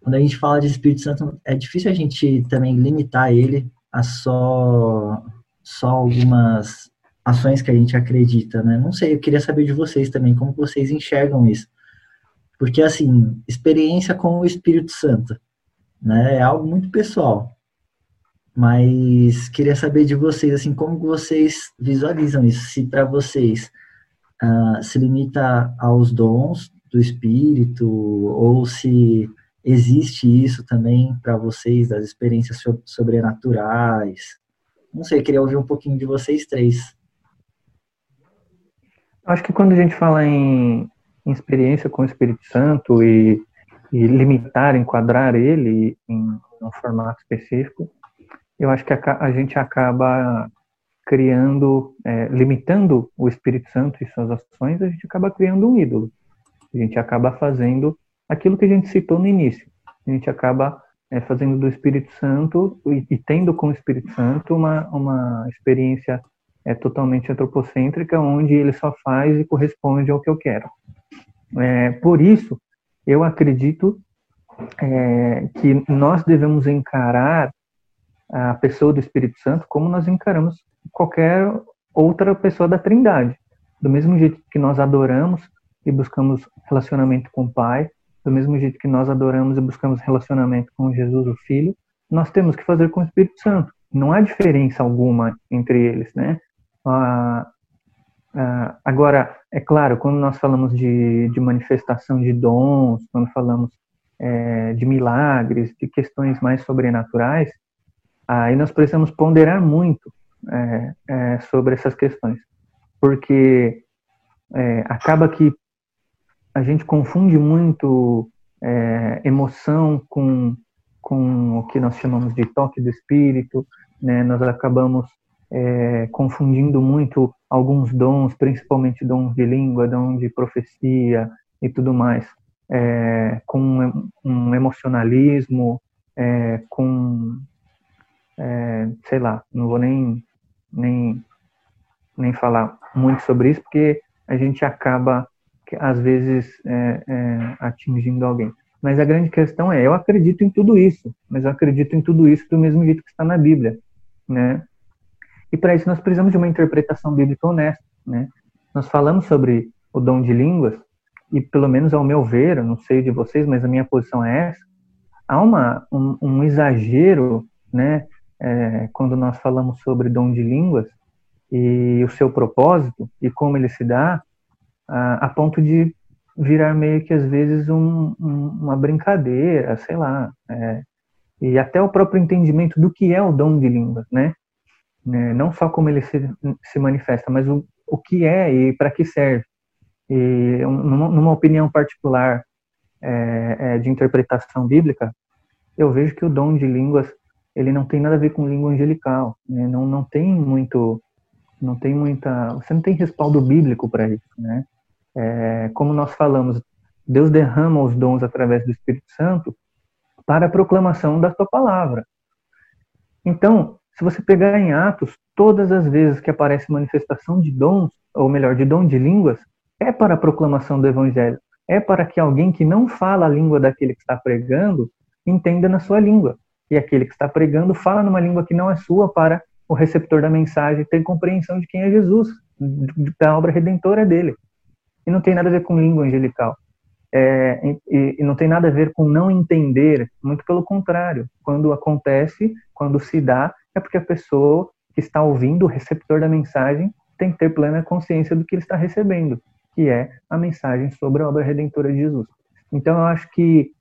quando a gente fala de Espírito Santo, é difícil a gente também limitar ele a só, só algumas ações que a gente acredita, né? Não sei, eu queria saber de vocês também, como vocês enxergam isso. Porque, assim, experiência com o Espírito Santo, né? É algo muito pessoal. Mas queria saber de vocês, assim, como vocês visualizam isso. Se para vocês uh, se limita aos dons do Espírito, ou se existe isso também para vocês, das experiências sobrenaturais. Não sei, queria ouvir um pouquinho de vocês três. Acho que quando a gente fala em, em experiência com o Espírito Santo e, e, limitar, enquadrar ele em um formato específico, eu acho que a, a gente acaba criando, é, limitando o Espírito Santo e suas ações, a gente acaba criando um ídolo. A gente acaba fazendo aquilo que a gente citou no início. A gente acaba é, fazendo do Espírito Santo e, e, tendo com o Espírito Santo uma, uma experiência é, totalmente antropocêntrica, onde ele só faz e corresponde ao que eu quero. É, por isso, eu acredito é, que nós devemos encarar a pessoa do Espírito Santo como nós encaramos qualquer outra pessoa da Trindade. Do mesmo jeito que nós adoramos e buscamos relacionamento com o Pai, do mesmo jeito que nós adoramos e buscamos relacionamento com Jesus, o Filho, nós temos que fazer com o Espírito Santo. Não há diferença alguma entre eles, né? Ah, ah, agora, é claro, quando nós falamos de, de manifestação de dons, quando falamos é, de milagres, de questões mais sobrenaturais, aí nós precisamos ponderar muito é, é, sobre essas questões, porque é, acaba que a gente confunde muito é, emoção com, com o que nós chamamos de toque do espírito, né? nós acabamos é, confundindo muito alguns dons, principalmente dons de língua, dom de profecia e tudo mais, é, com um emocionalismo, com é, sei lá, não vou nem, nem, nem falar muito sobre isso, porque a gente acaba, às vezes, é, é, atingindo alguém. Mas a grande questão é, eu acredito em tudo isso, mas eu acredito em tudo isso do mesmo jeito que está na Bíblia, né? E para isso nós precisamos de uma interpretação bíblica honesta, né? Nós falamos sobre o dom de línguas, e pelo menos ao meu ver, eu não sei de vocês, mas a minha posição é essa, há uma, um, um exagero, né, é, quando nós falamos sobre dom de línguas e o seu propósito e como ele se dá, a, a ponto de virar meio que às vezes um, um, uma brincadeira, sei lá, é, e até o próprio entendimento do que é o dom de línguas, né? É, não só como ele se, se manifesta, mas o, o que é e para que serve. E numa, numa opinião particular é, é, de interpretação bíblica, eu vejo que o dom de línguas ele não tem nada a ver com língua angelical, né? não, não tem muito, não tem muita, você não tem respaldo bíblico para isso, né? É, como nós falamos, Deus derrama os dons através do Espírito Santo para a proclamação da sua palavra. Então, se você pegar em Atos, todas as vezes que aparece manifestação de dons, ou melhor, de dom de línguas, é para a proclamação do evangelho. É para que alguém que não fala a língua daquele que está pregando entenda na sua língua. E aquele que está pregando fala numa língua que não é sua para o receptor da mensagem ter compreensão de quem é Jesus, da obra redentora dele. E não tem nada a ver com língua angelical. É, e, e, não tem nada a ver com não entender, muito pelo contrário. Quando acontece, quando se dá, é porque a pessoa que está ouvindo, o receptor da mensagem, tem que ter plena consciência do que ele está recebendo, que é a mensagem sobre a obra redentora de Jesus. Então, eu acho que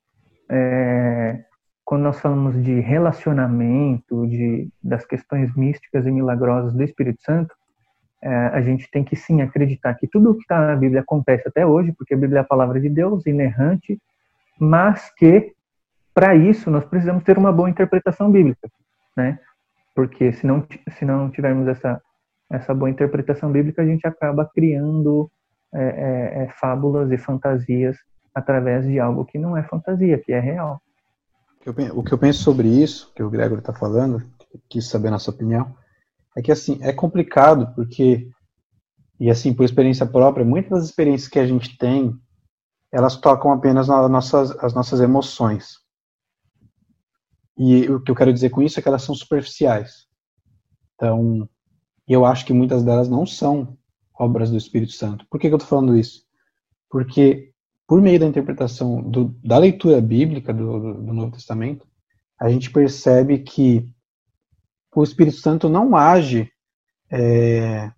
é, quando nós falamos de relacionamento, de, das questões místicas e milagrosas do Espírito Santo, é, a gente tem que sim acreditar que tudo o que está na Bíblia acontece até hoje, porque a Bíblia é a palavra de Deus, inerrante, mas que para isso nós precisamos ter uma boa interpretação bíblica, né? Porque se não, se não tivermos essa, essa boa interpretação bíblica, a gente acaba criando é, é, é fábulas e fantasias através de algo que não é fantasia, que é real. O que eu penso sobre isso, que o Gregor está falando, quis saber a nossa opinião, é que assim, é complicado porque, e assim, por experiência própria, muitas das experiências que a gente tem, elas tocam apenas nas nossas, as nossas emoções. E o que eu quero dizer com isso é que elas são superficiais. Então, eu acho que muitas delas não são obras do Espírito Santo. Por que, que eu estou falando isso? Porque, por meio da interpretação do, da leitura bíblica do, do Novo Testamento, a gente percebe que o Espírito Santo não age é,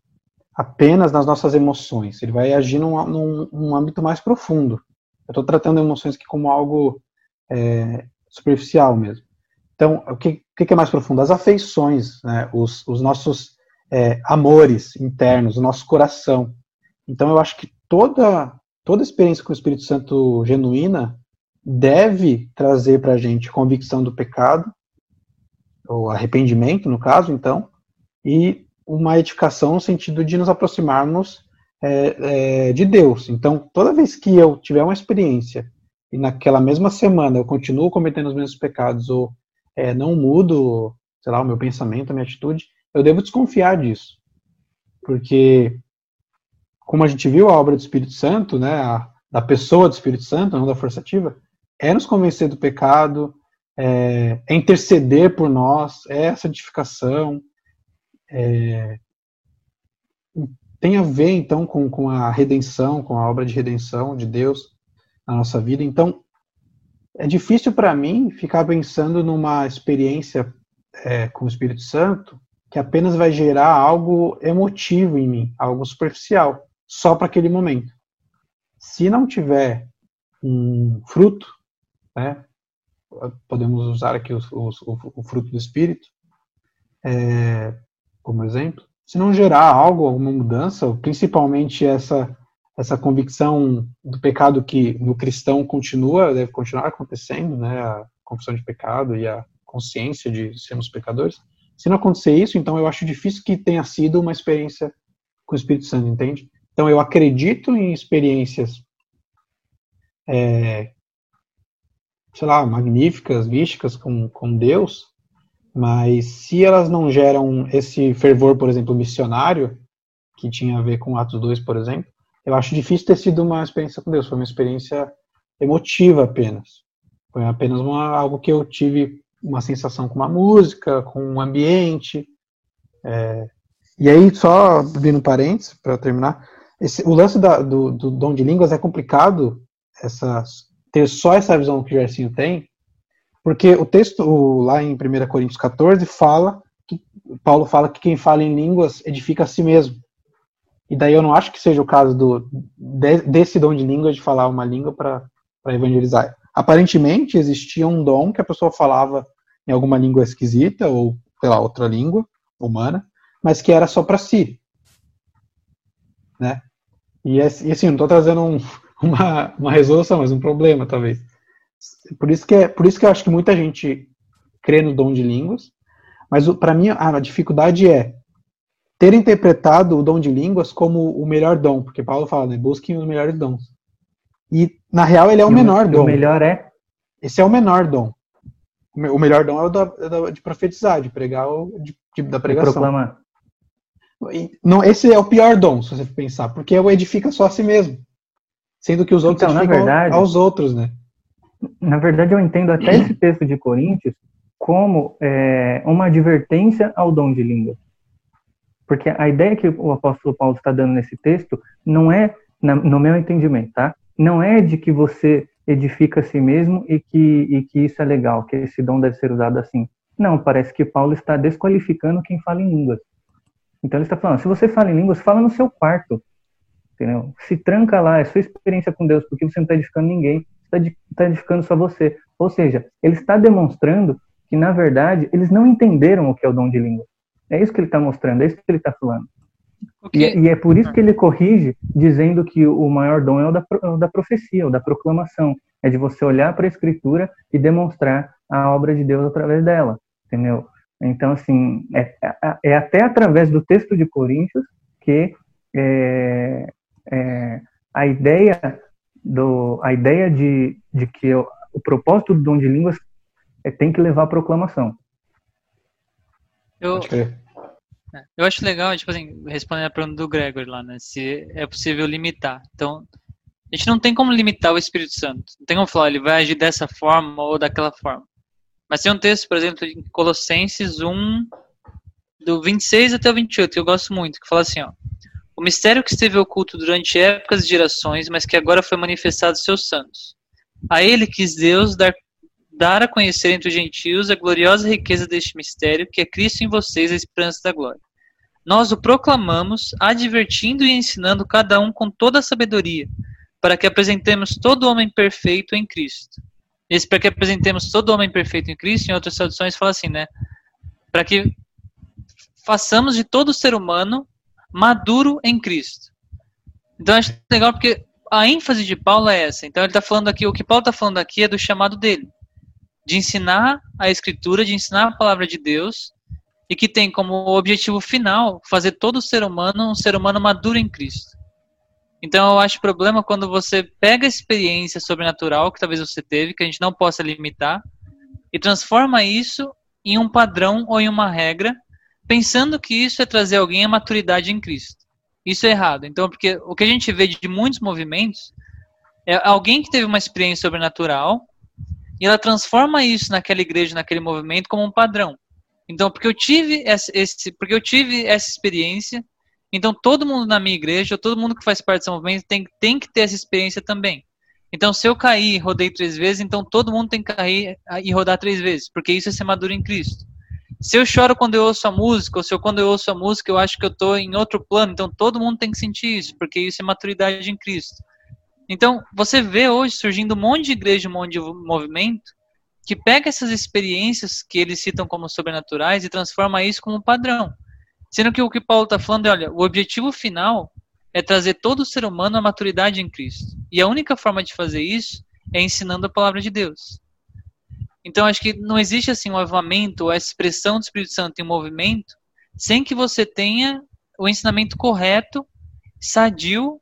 apenas nas nossas emoções, ele vai agir num, num, num âmbito mais profundo. Eu estou tratando emoções aqui como algo é, superficial mesmo. Então, o que, o que, é mais profundo? As afeições, né? os, os, nossos é, amores internos, o nosso coração. Então, eu acho que toda, toda experiência com o Espírito Santo genuína deve trazer para a gente convicção do pecado, ou arrependimento, no caso, então, e uma edificação no sentido de nos aproximarmos é, é, de Deus. Então, toda vez que eu tiver uma experiência e naquela mesma semana eu continuo cometendo os mesmos pecados ou é, não mudo, sei lá, o meu pensamento, a minha atitude, eu devo desconfiar disso. Porque, como a gente viu a obra do Espírito Santo, né, a, da pessoa do Espírito Santo, não da força ativa, é nos convencer do pecado, é, é interceder por nós, é essa edificação, é, tem a ver então com, com a redenção, com a obra de redenção de Deus na nossa vida. Então, é difícil para mim ficar pensando numa experiência é, com o Espírito Santo que apenas vai gerar algo emotivo em mim, algo superficial, só para aquele momento. Se não tiver um fruto, né, podemos usar aqui o, o, o fruto do Espírito é, como exemplo, se não gerar algo, alguma mudança, principalmente essa essa convicção do pecado que no cristão continua, deve continuar acontecendo, né, a confissão de pecado e a consciência de sermos pecadores. Se não acontecer isso, então eu acho difícil que tenha sido uma experiência com o Espírito Santo, entende? Então eu acredito em experiências é, sei lá, magníficas, místicas com, com Deus, mas se elas não geram esse fervor, por exemplo, missionário, que tinha a ver com Atos 2, por exemplo, eu acho difícil ter sido uma experiência com Deus, foi uma experiência emotiva apenas. Foi apenas uma, algo que eu tive uma sensação com uma música, com um ambiente. É... E aí, só abrindo parênteses, para terminar, esse, o lance da, do, do dom de línguas é complicado, essas ter só essa visão que o Gersinho tem, porque o texto lá em 1 Coríntios 14 fala que Paulo fala que quem fala em línguas edifica a si mesmo. E daí eu não acho que seja o caso do desse dom de língua de falar uma língua para evangelizar. Aparentemente existia um dom que a pessoa falava em alguma língua esquisita ou pela outra língua humana, mas que era só para si, né? E, e assim, não estou trazendo um, <laughs> uma, uma resolução, mas um problema, talvez. Por isso que, é, por isso que eu acho que muita gente crê no dom de línguas, mas para mim a dificuldade é ter interpretado o dom de línguas como o melhor dom, porque Paulo fala, né, busquem os melhores dons. E na real ele é o menor dom. O melhor é? Esse é o menor dom. O melhor dom é o da, de profetizar, de pregar, o, de, de, da pregação. proclamar. Não, esse é o pior dom, se você pensar, porque o edifica só a si mesmo. Sendo que os outros então, edificam verdade, aos outros, né? Na verdade, eu entendo até esse texto de Coríntios como é, uma advertência ao dom de língua. Porque a ideia que o apóstolo Paulo está dando nesse texto não é, no meu entendimento, tá? Não é de que você edifica a si mesmo e que, e que isso é legal, que esse dom deve ser usado assim. Não, parece que Paulo está desqualificando quem fala em línguas. Então ele está falando, se você fala em línguas, fala no seu quarto. Entendeu? Se tranca lá, é sua experiência com Deus, porque você não está edificando ninguém, está tá edificando só você. Ou seja, ele está demonstrando que, na verdade, eles não entenderam o que é o dom de língua. É isso que ele está mostrando, é isso que ele está falando. Okay. E, e, é por isso que ele corrige, dizendo que o maior dom é o da, o da profecia, o da proclamação. É de você olhar para a Escritura e demonstrar a obra de Deus através dela, entendeu? Então, assim, é, é, é até através do texto de Coríntios que é, é, a ideia do a ideia de, de que o, o propósito do dom de línguas é, tem que levar à proclamação. Eu, é, eu acho legal, tipo assim, respondendo a pergunta do Gregor lá, né? Se é possível limitar. Então, a gente não tem como limitar o Espírito Santo. Não tem como falar, ele vai agir dessa forma ou daquela forma. Mas tem um texto, por exemplo, em Colossenses 1, do 26 até o 28, que eu gosto muito, que fala assim, ó. O mistério que esteve oculto durante épocas e gerações, mas que agora foi manifestado aos seus santos. A ele quis Deus dar dar a conhecer entre os gentios a gloriosa riqueza deste mistério, que é Cristo em vocês, a esperança da glória. Nós o proclamamos, advertindo e ensinando cada um com toda a sabedoria, para que apresentemos todo homem perfeito em Cristo. Esse para que apresentemos todo homem perfeito em Cristo, em outras traduções fala assim, né? Para que façamos de todo ser humano maduro em Cristo. Então acho legal porque a ênfase de Paulo é essa. Então ele está falando aqui, o que Paulo está falando aqui é do chamado dele de ensinar a Escritura, de ensinar a palavra de Deus, e que tem como objetivo final fazer todo ser humano um ser humano maduro em Cristo. Então eu acho problema quando você pega a experiência sobrenatural que talvez você teve, que a gente não possa limitar, e transforma isso em um padrão ou em uma regra, pensando que isso é trazer alguém à maturidade em Cristo. Isso é errado. Então, porque o que a gente vê de muitos movimentos é alguém que teve uma experiência sobrenatural e ela transforma isso naquela igreja, naquele movimento, como um padrão. Então, porque eu tive esse, porque eu tive essa experiência, então todo mundo na minha igreja, todo mundo que faz parte desse movimento tem, tem que ter essa experiência também. Então, se eu cair e rodei três vezes, então todo mundo tem que cair e rodar três vezes, porque isso é ser maduro em Cristo. Se eu choro quando eu ouço a música, ou se eu, quando eu ouço a música eu acho que eu estou em outro plano, então todo mundo tem que sentir isso, porque isso é maturidade em Cristo. Então, você vê hoje surgindo um monte de igreja, um monte de movimento que pega essas experiências que eles citam como sobrenaturais e transforma isso como padrão. Sendo que o que Paulo está falando é, olha, o objetivo final é trazer todo o ser humano à maturidade em Cristo. E a única forma de fazer isso é ensinando a palavra de Deus. Então, acho que não existe assim um avivamento, a expressão do Espírito Santo em movimento, sem que você tenha o ensinamento correto, sadio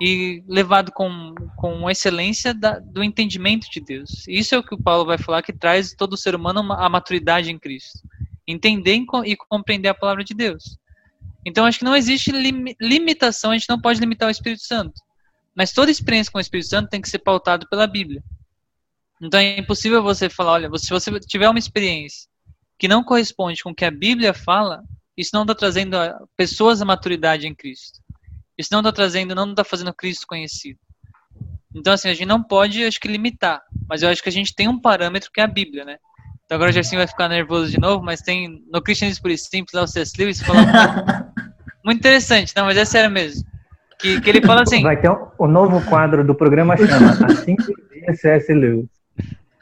e levado com, com excelência da, do entendimento de Deus. Isso é o que o Paulo vai falar que traz todo ser humano a maturidade em Cristo. Entender e compreender a palavra de Deus. Então acho que não existe lim, limitação, a gente não pode limitar o Espírito Santo. Mas toda experiência com o Espírito Santo tem que ser pautado pela Bíblia. Então é impossível você falar, olha, se você tiver uma experiência que não corresponde com o que a Bíblia fala, isso não está trazendo pessoas à maturidade em Cristo. Isso não está trazendo, não está fazendo Cristo conhecido. Então, assim, a gente não pode, acho que, limitar. Mas eu acho que a gente tem um parâmetro que é a Bíblia, né? Então agora o Gerson vai ficar nervoso de novo, mas tem no Cristianismo por Simples, lá o C.S. Lewis fala <laughs> muito interessante, não, mas é sério mesmo. Que, que ele fala assim... Vai ter o um, um novo quadro do programa chama Assim que C.S. Lewis.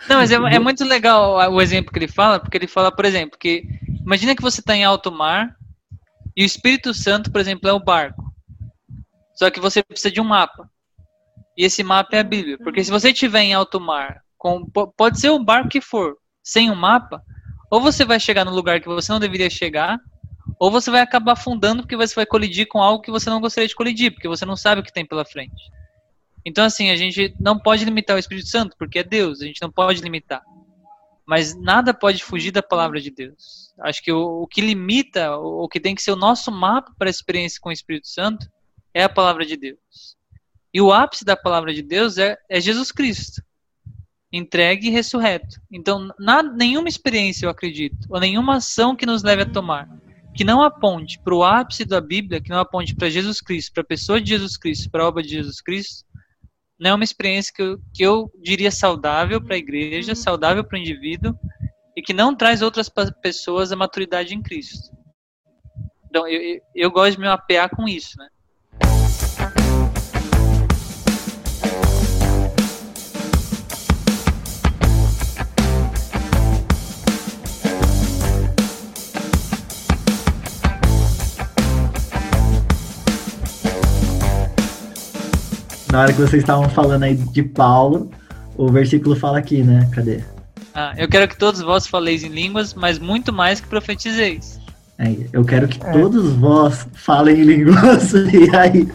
Não, mas é, é, muito legal o exemplo que ele fala, porque ele fala, por exemplo, que imagina que você está em alto mar e o Espírito Santo, por exemplo, é o barco. Só que você precisa de um mapa. E esse mapa é a Bíblia. Porque se você estiver em alto mar, com, pode ser o barco que for. sem um mapa, ou você vai chegar no lugar que você não deveria chegar, ou você vai acabar afundando porque você vai colidir com algo que você não gostaria de colidir, porque você não sabe o que tem pela frente. Então, assim, a gente não pode limitar o Espírito Santo, porque é Deus, a gente não pode limitar. Mas nada pode fugir da palavra de Deus. Acho que o, o que limita, o, o que tem que ser o nosso mapa para a experiência com o Espírito Santo, é a palavra de Deus. E o ápice da palavra de Deus é, é Jesus Cristo, entregue e ressurreto. Então, nenhuma experiência, eu acredito, ou nenhuma ação que nos leve a tomar, que não aponte para o ápice da Bíblia, que não aponte para Jesus Cristo, para a pessoa de Jesus Cristo, para a obra de Jesus Cristo, não é uma experiência que eu, que eu diria saudável para a igreja, saudável para o indivíduo, e que não traz outras pessoas a maturidade em Cristo. Então, eu, eu, eu gosto de me apear com isso, né? Na hora que vocês estavam falando aí de Paulo, o versículo fala aqui, né? Cadê? Ah, eu quero que todos vós faleis em línguas, mas muito mais que profetizeis. É, eu quero que é. todos vós falem em línguas. <laughs> e aí?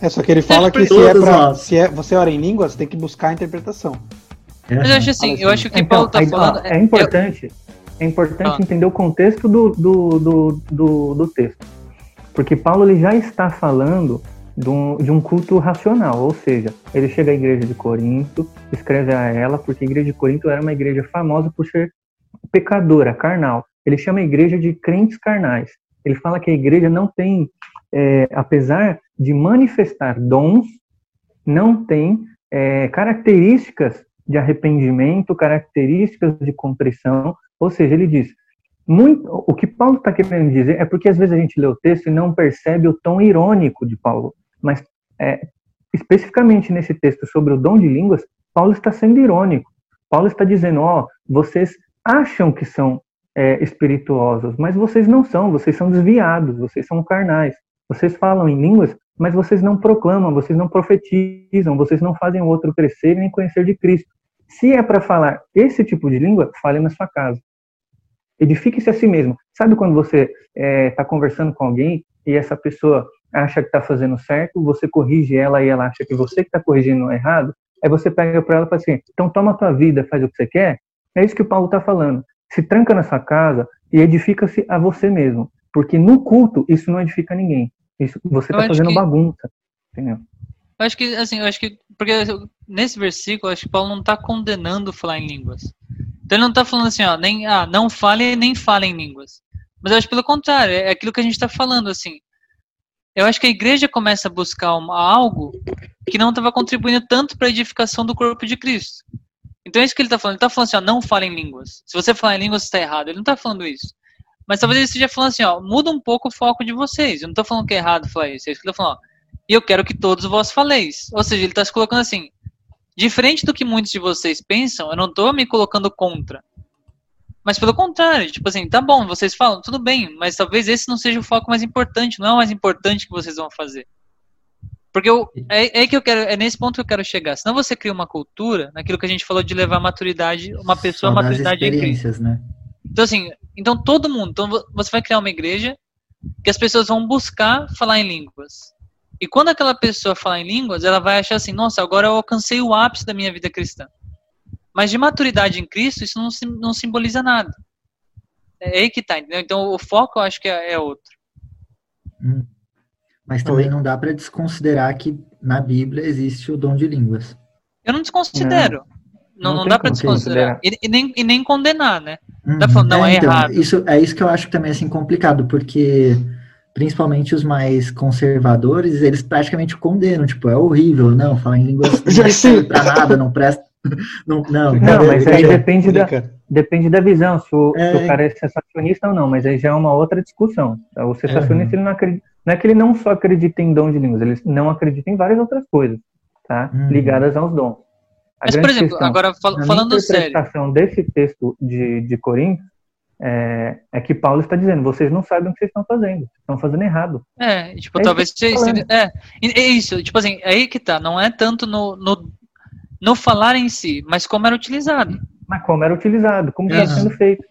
É, só que ele fala que se é, pra, se é você ora em línguas, tem que buscar a interpretação. É. Mas eu acho assim, eu acho que então, Paulo tá falando. É importante, é importante ah. entender o contexto do, do, do, do, do texto. Porque Paulo ele já está falando de um, de um culto racional, ou seja, ele chega à igreja de Corinto, escreve a ela, porque a igreja de Corinto era uma igreja famosa por ser pecadora, carnal. Ele chama a igreja de crentes carnais. Ele fala que a igreja não tem, é, apesar de manifestar dons, não tem é, características de arrependimento, características de contrição. Ou seja, ele diz: muito, o que Paulo está querendo dizer é porque às vezes a gente lê o texto e não percebe o tom irônico de Paulo. Mas, é, especificamente nesse texto sobre o dom de línguas, Paulo está sendo irônico. Paulo está dizendo: ó, oh, vocês acham que são é, espirituosos, mas vocês não são, vocês são desviados, vocês são carnais. Vocês falam em línguas, mas vocês não proclamam, vocês não profetizam, vocês não fazem o outro crescer nem conhecer de Cristo. Se é para falar esse tipo de língua, fale na sua casa. Edifique-se a si mesmo. Sabe quando você está é, tá conversando com alguém e essa pessoa acha que está fazendo certo, você corrige ela e ela acha que você que está corrigindo errado, aí você pega para ela e fala assim, então toma a tua vida, faz o que você quer. É isso que o Paulo está falando. Se tranca na sua casa e edifica-se a você mesmo. Porque no culto, isso não edifica ninguém. Isso, você está fazendo que... bagunça. Entendeu? Eu acho que, assim, eu acho que, porque nesse versículo, eu acho que Paulo não está condenando falar em línguas. Então ele não está falando assim, ó, nem, ah, não fale nem fale em línguas. Mas eu acho pelo contrário, é aquilo que a gente está falando, assim eu acho que a igreja começa a buscar uma, algo que não estava contribuindo tanto para a edificação do corpo de Cristo. Então é isso que ele está falando. Ele está falando assim, ó, não fale em línguas. Se você falar em línguas, está errado. Ele não está falando isso. Mas talvez ele esteja falando assim, ó, muda um pouco o foco de vocês. Eu não estou falando que é errado falar isso. É isso que ele está falando, ó. E eu quero que todos vós faleis. Ou seja, ele está se colocando assim, diferente do que muitos de vocês pensam, eu não estou me colocando contra. Mas pelo contrário, tipo assim, tá bom, vocês falam, tudo bem, mas talvez esse não seja o foco mais importante, não é o mais importante que vocês vão fazer. Porque eu, é, é que eu quero, é nesse ponto que eu quero chegar. Senão você cria uma cultura, naquilo que a gente falou de levar maturidade, uma pessoa a maturidade em Cristo. Né? Então assim, então todo mundo, então você vai criar uma igreja que as pessoas vão buscar falar em línguas. E quando aquela pessoa falar em línguas, ela vai achar assim, nossa, agora eu alcancei o ápice da minha vida cristã. Mas de maturidade em Cristo, isso não, não simboliza nada. É aí que tá, entendeu? Então o foco eu acho que é, é outro. Hum. Mas também não dá para desconsiderar que na Bíblia existe o dom de línguas. Eu não desconsidero. Não, não, não dá para desconsiderar. E, e, nem, e nem condenar, né? Hum, tá falando, não, é, é então, errado. Isso, é isso que eu acho também assim, complicado, porque principalmente os mais conservadores, eles praticamente condenam, tipo, é horrível, não, falar em línguas <laughs> não serve pra nada, não presta não, não, não mas aí depende da, depende da visão, se o, é... se o cara é sensacionista ou não, mas aí já é uma outra discussão. O sensacionista, ele não acredita, não é que ele não só acredita em dom de línguas, ele não acredita em várias outras coisas, tá? Hum. Ligadas aos dons. A mas, por exemplo, questão, agora fal falando sério. A interpretação desse texto de, de Coríntios é, é, que Paulo está dizendo, vocês não sabem o que vocês estão fazendo, estão fazendo errado. É, tipo, é talvez vocês. É, é isso, tipo assim, é aí que tá, não é tanto no, no no falar em si, mas como era utilizado. mas como era utilizado, como está Aham. sendo feito.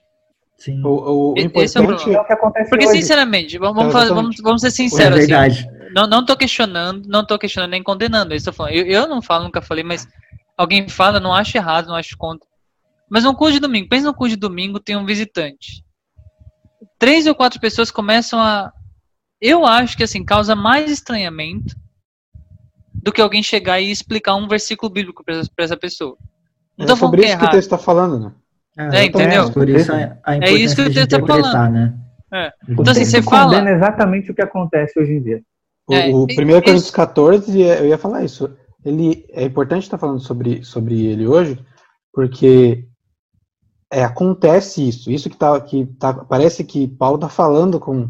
Sim. O, o, o Esse é o importante É o que acontece Porque, hoje. sinceramente, vamos, vamos, Então, fazer- vamos, exatamente. vamos ser É sinceros, assim. verdade. Não, não tô questionando, não tô questionando nem condenando. é isso Eu, falando. Eu, eu não falo, nunca falei, mas alguém fala, não acho errado, não acho contra. Mas um curso de domingo, pensa no curso de domingo, tem um visitante. Três ou quatro pessoas começam a. Eu acho que assim, causa mais estranhamento do que alguém chegar e explicar um versículo bíblico pra pra essa pessoa. Não é falando sobre que é isso que o texto está falando, né? É, entendeu? Por isso a, a É isso que tá interpretar, falando. né? É. Do Então, assim, você fala- exatamente o que acontece hoje em dia. O, É, o 1 isso- Coríntios 14, eu ia falar isso. Ele, é importante estar falando sobre, sobre ele hoje, porque é, acontece isso. Isso que, tá, que tá, parece que Paulo está falando com,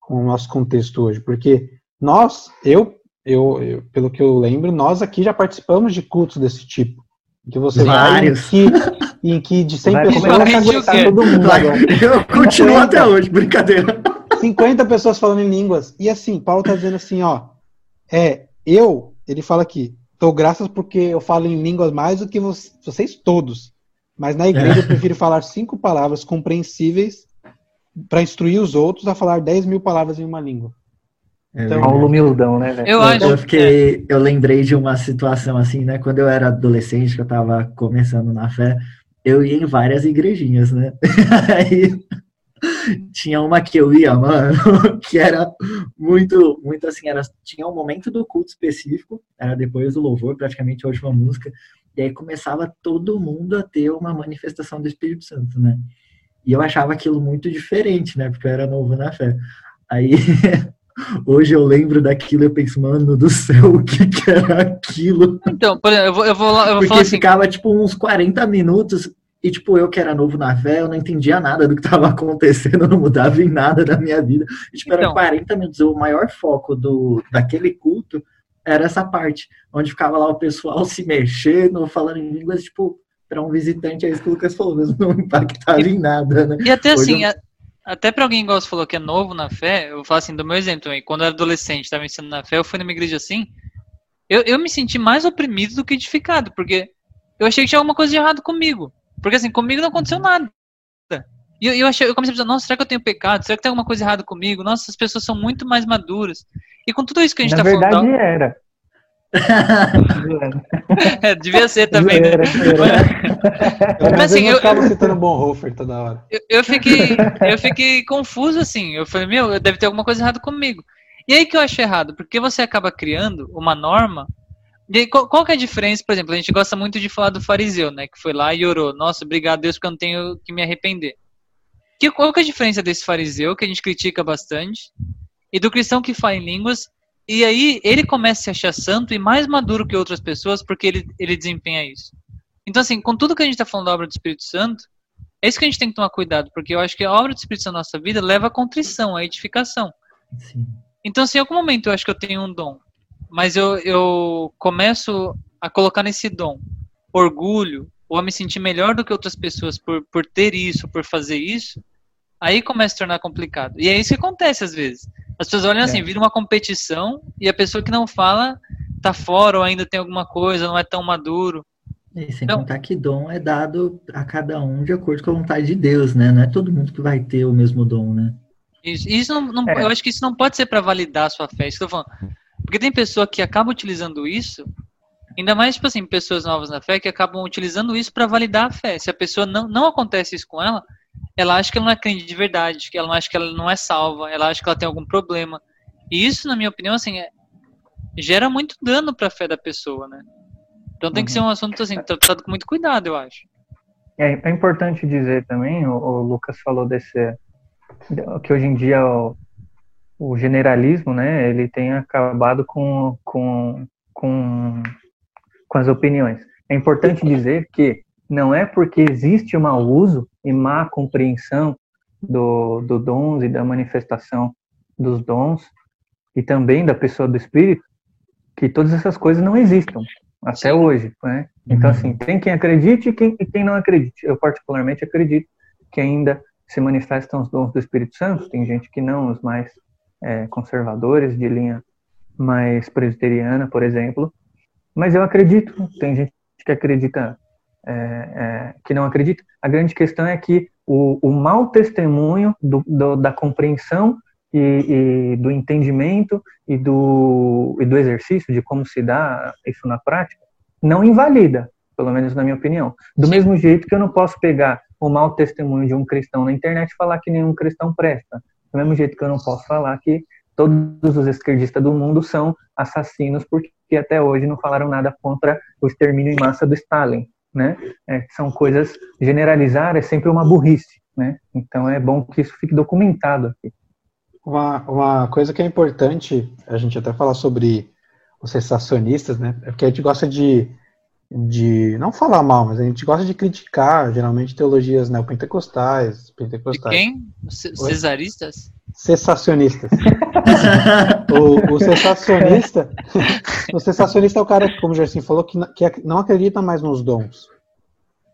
com o nosso contexto hoje. Porque nós, eu, eu, eu, pelo que eu lembro, nós aqui já participamos de cultos desse tipo. Que você Vários. vai em em que de 100 Vai pessoas o aguentar todo mundo Vai, agora. eu continuo até hoje, brincadeira. 50 pessoas falando em línguas. E assim, Paulo tá dizendo assim, ó. É, eu, ele fala aqui, dou graças porque eu falo em línguas mais do que vo- vocês todos. Mas na igreja eu prefiro falar cinco palavras compreensíveis para instruir os outros a falar 10 mil palavras em uma língua. É Então. Paulo humildão, né, velho? Eu Eu, acho. eu fiquei, eu lembrei de uma situação assim, né? Quando eu era adolescente, que eu tava começando na fé, eu ia em várias igrejinhas, né? <laughs> Aí tinha uma que eu ia, mano, <laughs> que era muito, muito assim, era, tinha um momento do culto específico, era depois do louvor, praticamente a última música, e aí começava todo mundo a ter uma manifestação do Espírito Santo, né? E eu achava aquilo muito diferente, né? Porque eu era novo na fé. Aí <laughs> Hoje eu lembro daquilo e eu penso, mano do céu, o que, que era aquilo? Então, por exemplo, eu vou, eu vou, lá- eu vou Porque falar assim. ficava tipo uns 40 minutos e tipo, eu que era novo na fé, eu não entendia nada do que estava acontecendo, não mudava em nada da minha vida. E, tipo, era Então. 40 minutos. O maior foco do, daquele culto era essa parte, onde ficava lá o pessoal se mexendo, falando em línguas, tipo, para um visitante, é isso que o Lucas falou, mesmo não impactava em nada, né? E até Hoje assim, eu- até pra alguém igual você falou que é novo na fé, eu falar assim, do meu exemplo também. Quando eu era adolescente, estava ensinando na fé, eu fui numa igreja assim, eu, eu me senti mais oprimido do que edificado, porque eu achei que tinha alguma coisa de errado comigo. Porque assim, comigo não aconteceu nada. E eu, eu, achei, eu comecei a pensar, nossa, será que eu tenho pecado? Será que tem alguma coisa errada comigo? Nossa, as pessoas são muito mais maduras. E com tudo isso que a gente Na tá verdade falando, era. É, devia ser também, né? Zoeira. Mas assim, eu eu- citando Bonhoeffer toda hora. eu, eu fiquei eu fiquei confuso assim. Eu falei, meu, deve ter alguma coisa errada comigo. E aí que eu acho errado, porque você acaba criando uma norma. Aí, qual, qual que é a diferença, por exemplo, a gente gosta muito de falar do fariseu, né, que foi lá e orou, nossa, obrigado Deus porque eu não tenho que me arrepender. Que, qual que é a diferença desse fariseu, que a gente critica bastante, e do cristão que fala em línguas, e aí ele começa a se achar santo e mais maduro que outras pessoas porque ele, ele desempenha isso. Então, assim, com tudo que a gente está falando da obra do Espírito Santo, é isso que a gente tem que tomar cuidado, porque eu acho que a obra do Espírito Santo na nossa vida leva à contrição, à edificação. Sim. Então, se em algum momento eu acho que eu tenho um dom, mas eu, eu começo a colocar nesse dom orgulho, ou a me sentir melhor do que outras pessoas por, por ter isso, por fazer isso, aí começa a se tornar complicado. E é isso que acontece às vezes. As pessoas olham assim, É. vira uma competição, e a pessoa que não fala tá fora, ou ainda tem alguma coisa, não é tão maduro. E sem Não. contar que dom é dado a cada um de acordo com a vontade de Deus, né? Não é todo mundo que vai ter o mesmo dom, né? Isso, isso não, não- É. eu acho que isso não pode ser para validar a sua fé. Isso que eu tô falando. Porque tem pessoa que acaba utilizando isso, ainda mais, tipo assim, pessoas novas na fé que acabam utilizando isso para validar a fé. Se a pessoa não, não acontece isso com ela, ela acha que ela não é crente de verdade, que ela acha que ela não é salva, ela acha que ela tem algum problema. E isso, na minha opinião, assim, é- gera muito dano para a fé da pessoa, né? Então tem que ser um assunto assim, tratado com muito cuidado, eu acho. É, é importante dizer também, o, o Lucas falou desse que hoje em dia o, o generalismo, né, ele tem acabado com, com, com, com as opiniões. É importante dizer que não é porque existe um mau uso e má compreensão do, do dons e da manifestação dos dons e também da pessoa do Espírito que todas essas coisas não existam até hoje, né? Então, assim, tem quem acredite e quem, e quem não acredite. Eu, particularmente, acredito que ainda se manifestam os dons do Espírito Santo. Tem gente que não, os mais é, conservadores, de linha mais presbiteriana, por exemplo. Mas eu acredito. Tem gente que acredita é, é, que não acredita. A grande questão é que o, o mau testemunho do, do, da compreensão e, e, do entendimento e do, e do exercício de como se dá isso na prática não invalida, pelo menos na minha opinião. Do Sim. mesmo jeito que eu não posso pegar o mau testemunho de um cristão na internet e falar que nenhum cristão presta. Do mesmo jeito que eu não posso falar que todos os esquerdistas do mundo são assassinos porque até hoje não falaram nada contra o extermínio em massa do Stalin, né? É, são coisas generalizar é sempre uma burrice, né? Então é bom que isso fique documentado aqui. Uma, uma coisa que é importante a gente até falar sobre os sensacionistas, né? É porque a gente gosta de de não falar mal, mas a gente gosta de criticar, geralmente, teologias neopentecostais, pentecostais. De quem? Cesaristas? Cessacionistas. <laughs> o, o cessacionista, <laughs> o cessacionista é o cara, como o Gerson falou, que, que não acredita mais nos dons.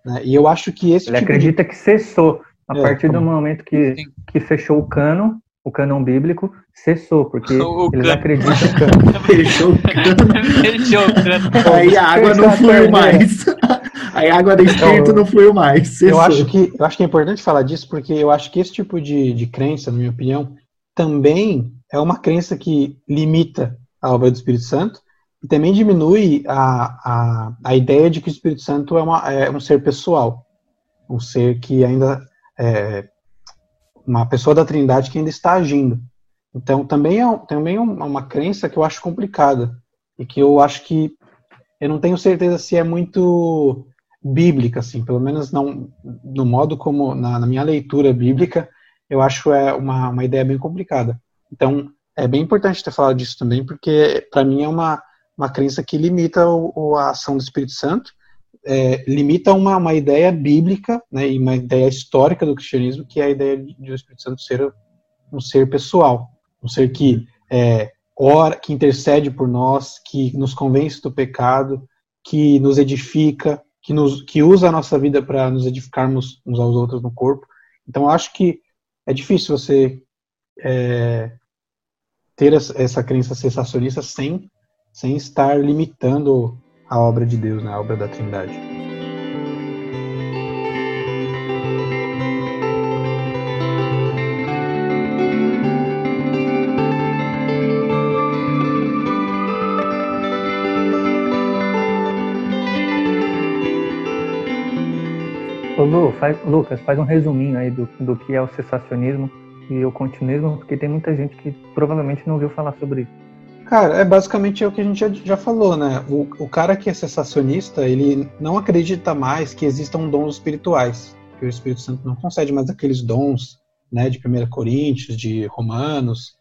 Né? E eu acho que esse Ele tipo acredita de... que cessou. A é, partir como... do momento que, que fechou o cano, o cânon bíblico cessou, porque <laughs> o eles cano. acreditam que <laughs> fechou o cano. fechou o cano. <laughs> Aí a água não fluiu mais. Aí a água do espírito então, não fluiu mais. Cessou. Eu acho, que, eu acho que é importante falar disso, porque eu acho que esse tipo de, de crença, na minha opinião, também é uma crença que limita a obra do Espírito Santo e também diminui a, a, a ideia de que o Espírito Santo é, uma, é um ser pessoal, um ser que ainda é, uma pessoa da Trindade que ainda está agindo. Então, também é, também é uma crença que eu acho complicada e que eu acho que eu não tenho certeza se é muito bíblica, assim, pelo menos não no modo como na, na minha leitura bíblica, eu acho é uma, uma ideia bem complicada. Então, é bem importante ter falado disso também, porque para mim é uma, uma crença que limita o, a ação do Espírito Santo é, limita uma, uma ideia bíblica né, e uma ideia histórica do cristianismo, que é a ideia de o Espírito Santo ser um ser pessoal, um ser que é, ora, que intercede por nós, que nos convence do pecado, que nos edifica, que, nos, que usa a nossa vida para nos edificarmos uns aos outros no corpo. Então, acho que é difícil você é, ter essa crença sensacionista sem, sem estar limitando a obra de Deus, né, a obra da Trindade. Ô Lu, faz, Lucas, faz um resuminho aí do, do que é o cessacionismo e o continuismo, porque tem muita gente que provavelmente não ouviu falar sobre isso. Cara, é basicamente o que a gente já, já falou, né? O, o cara que é sensacionista, ele não acredita mais que existam dons espirituais, que o Espírito Santo não concede mais aqueles dons, né, de 1 Coríntios, de Romanos,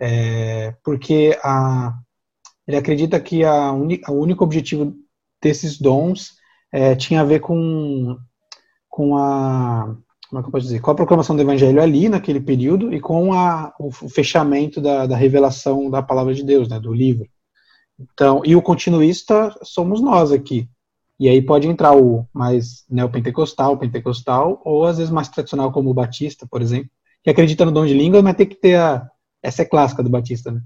é, porque a, ele acredita que a uni, único objetivo desses dons é, tinha a ver com, com a como é que eu posso dizer, com a proclamação do evangelho ali, naquele período, e com a, o fechamento da, da revelação da palavra de Deus, né, do livro. Então, e o continuista somos nós aqui. E aí pode entrar o mais neopentecostal, pentecostal, ou às vezes mais tradicional, como o batista, por exemplo, que acredita no dom de língua, mas tem que ter a. Essa é clássica do batista, né?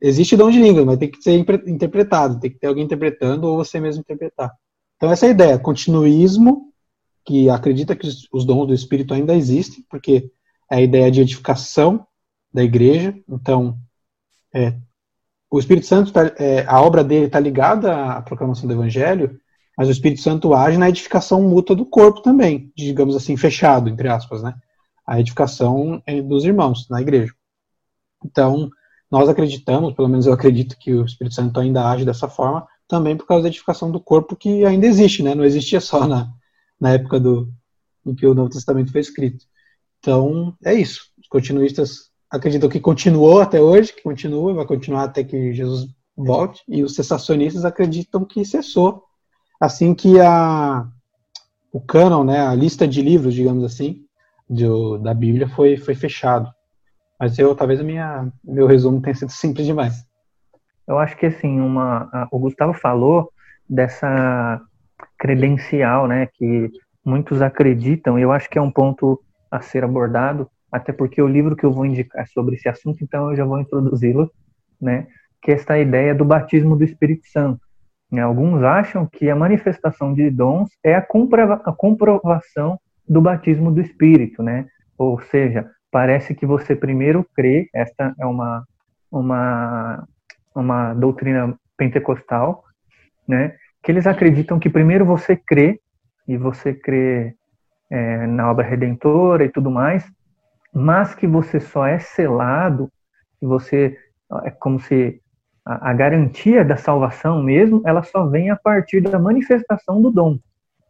Existe dom de língua, mas tem que ser interpretado, tem que ter alguém interpretando ou você mesmo interpretar. Então, essa é a ideia: continuismo que acredita que os dons do Espírito ainda existem, porque é a ideia de edificação da igreja. Então, é, o Espírito Santo, tá, é, a obra dele está ligada à proclamação do Evangelho, mas o Espírito Santo age na edificação mútua do corpo também, digamos assim, fechado, entre aspas, né? A edificação é dos irmãos na igreja. Então, nós acreditamos, pelo menos eu acredito que o Espírito Santo ainda age dessa forma, também por causa da edificação do corpo que ainda existe, né? Não existia só na, na época do, em que o Novo Testamento foi escrito. Então, é isso. Os continuistas acreditam que continuou até hoje, que continua vai continuar até que Jesus volte, e os cessacionistas acreditam que cessou assim que a, o cânon, né, a lista de livros, digamos assim, de, da Bíblia foi, foi fechado. Mas eu, talvez minha, meu resumo tenha sido simples demais. Eu acho que assim, uma, a, o Gustavo falou dessa credencial, né, que muitos acreditam, e eu acho que é um ponto a ser abordado, até porque o livro que eu vou indicar sobre esse assunto, então eu já vou introduzi-lo, né, que é esta ideia do batismo do Espírito Santo. Né? Alguns acham que a manifestação de dons é a, comprova a comprovação do batismo do Espírito, né? Ou seja, parece que você primeiro crê, esta é uma, uma, uma doutrina pentecostal, né? Que eles acreditam que primeiro você crê, e você crê é, na obra redentora e tudo mais, mas que você só é selado, que você é como se a, a, garantia da salvação mesmo, ela só vem a partir da manifestação do dom.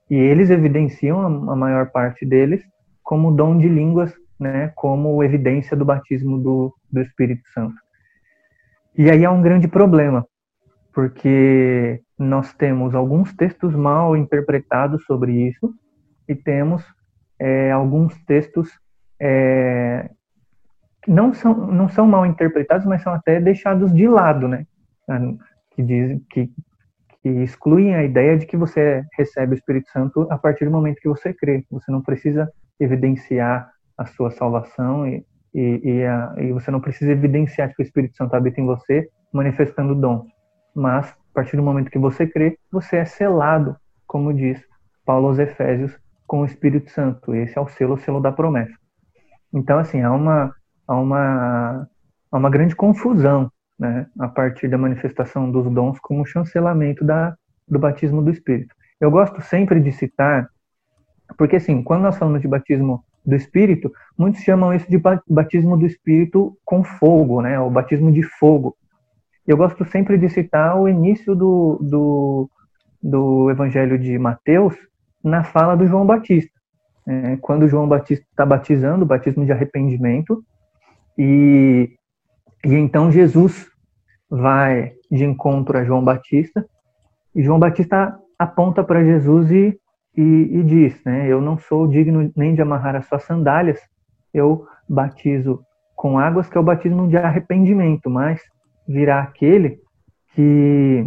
E eles evidenciam a, a maior parte deles como dom de línguas, né, como evidência do batismo do, do Espírito Santo. E aí há um grande problema, porque nós temos alguns textos mal interpretados sobre isso e temos é, alguns textos é, não são, não são mal interpretados, mas são até deixados de lado, né? Que, diz, que, que excluem a ideia de que você recebe o Espírito Santo a partir do momento que você crê. Você não precisa evidenciar a sua salvação e, e, e, a, e você não precisa evidenciar que o Espírito Santo habita em você manifestando o dom. Mas, a partir do momento que você crê, você é selado, como diz Paulo aos Efésios, com o Espírito Santo. Esse é o selo, o selo da promessa. Então, assim, há uma, há uma, há uma grande confusão né, a partir da manifestação dos dons como chancelamento da, do batismo do Espírito. Eu gosto sempre de citar, porque assim, quando nós falamos de batismo do Espírito, muitos chamam isso de batismo do Espírito com fogo, né, o batismo de fogo. Eu gosto sempre de citar o início do, do, do Evangelho de Mateus na fala do João Batista. É, quando João Batista está batizando, batismo de arrependimento, e, e então Jesus vai de encontro a João Batista, e João Batista aponta para Jesus e, e, e, diz, né, eu não sou digno nem de amarrar as suas sandálias, eu batizo com águas, que é o batismo de arrependimento, mas virá aquele que,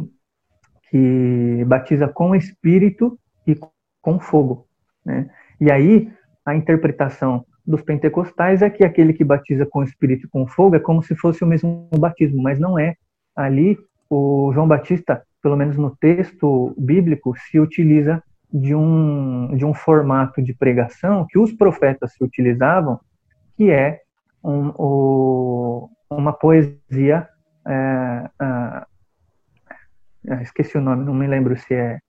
que batiza com espírito e com fogo. Né? E aí, a interpretação dos pentecostais é que aquele que batiza com espírito e com fogo é como se fosse o mesmo batismo, mas não é. Ali, o João Batista, pelo menos no texto bíblico, se utiliza de um, de um formato de pregação que os profetas se utilizavam, que é um, o, uma poesia. É, esqueci o nome, não me lembro se é,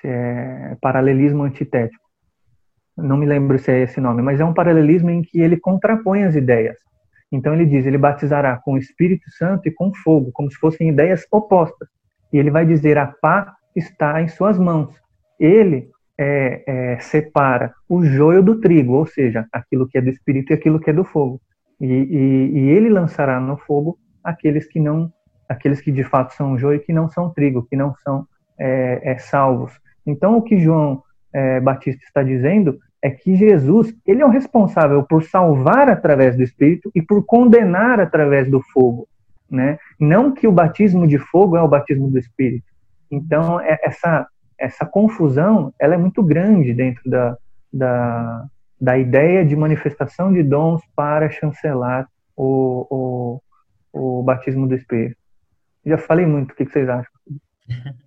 se é paralelismo antitético não me lembro se é esse nome, mas é um paralelismo em que ele contrapõe as ideias. Então ele diz, ele batizará com o Espírito Santo e com fogo, como se fossem ideias opostas. E ele vai dizer, a pá está em suas mãos. Ele é, é, separa o joio do trigo, ou seja, aquilo que é do Espírito e aquilo que é do fogo. E, e, e ele lançará no fogo aqueles que não, aqueles que de fato são joio que não são trigo, que não são é, é salvos. Então o que João é, Batista está dizendo é que Jesus ele é o responsável por salvar através do Espírito e por condenar através do fogo, né? Não que o batismo de fogo é o batismo do Espírito. Então é, essa essa confusão ela é muito grande dentro da, da, da ideia de manifestação de dons para chancelar o, o, o batismo do Espírito. Já falei muito, o que vocês acham?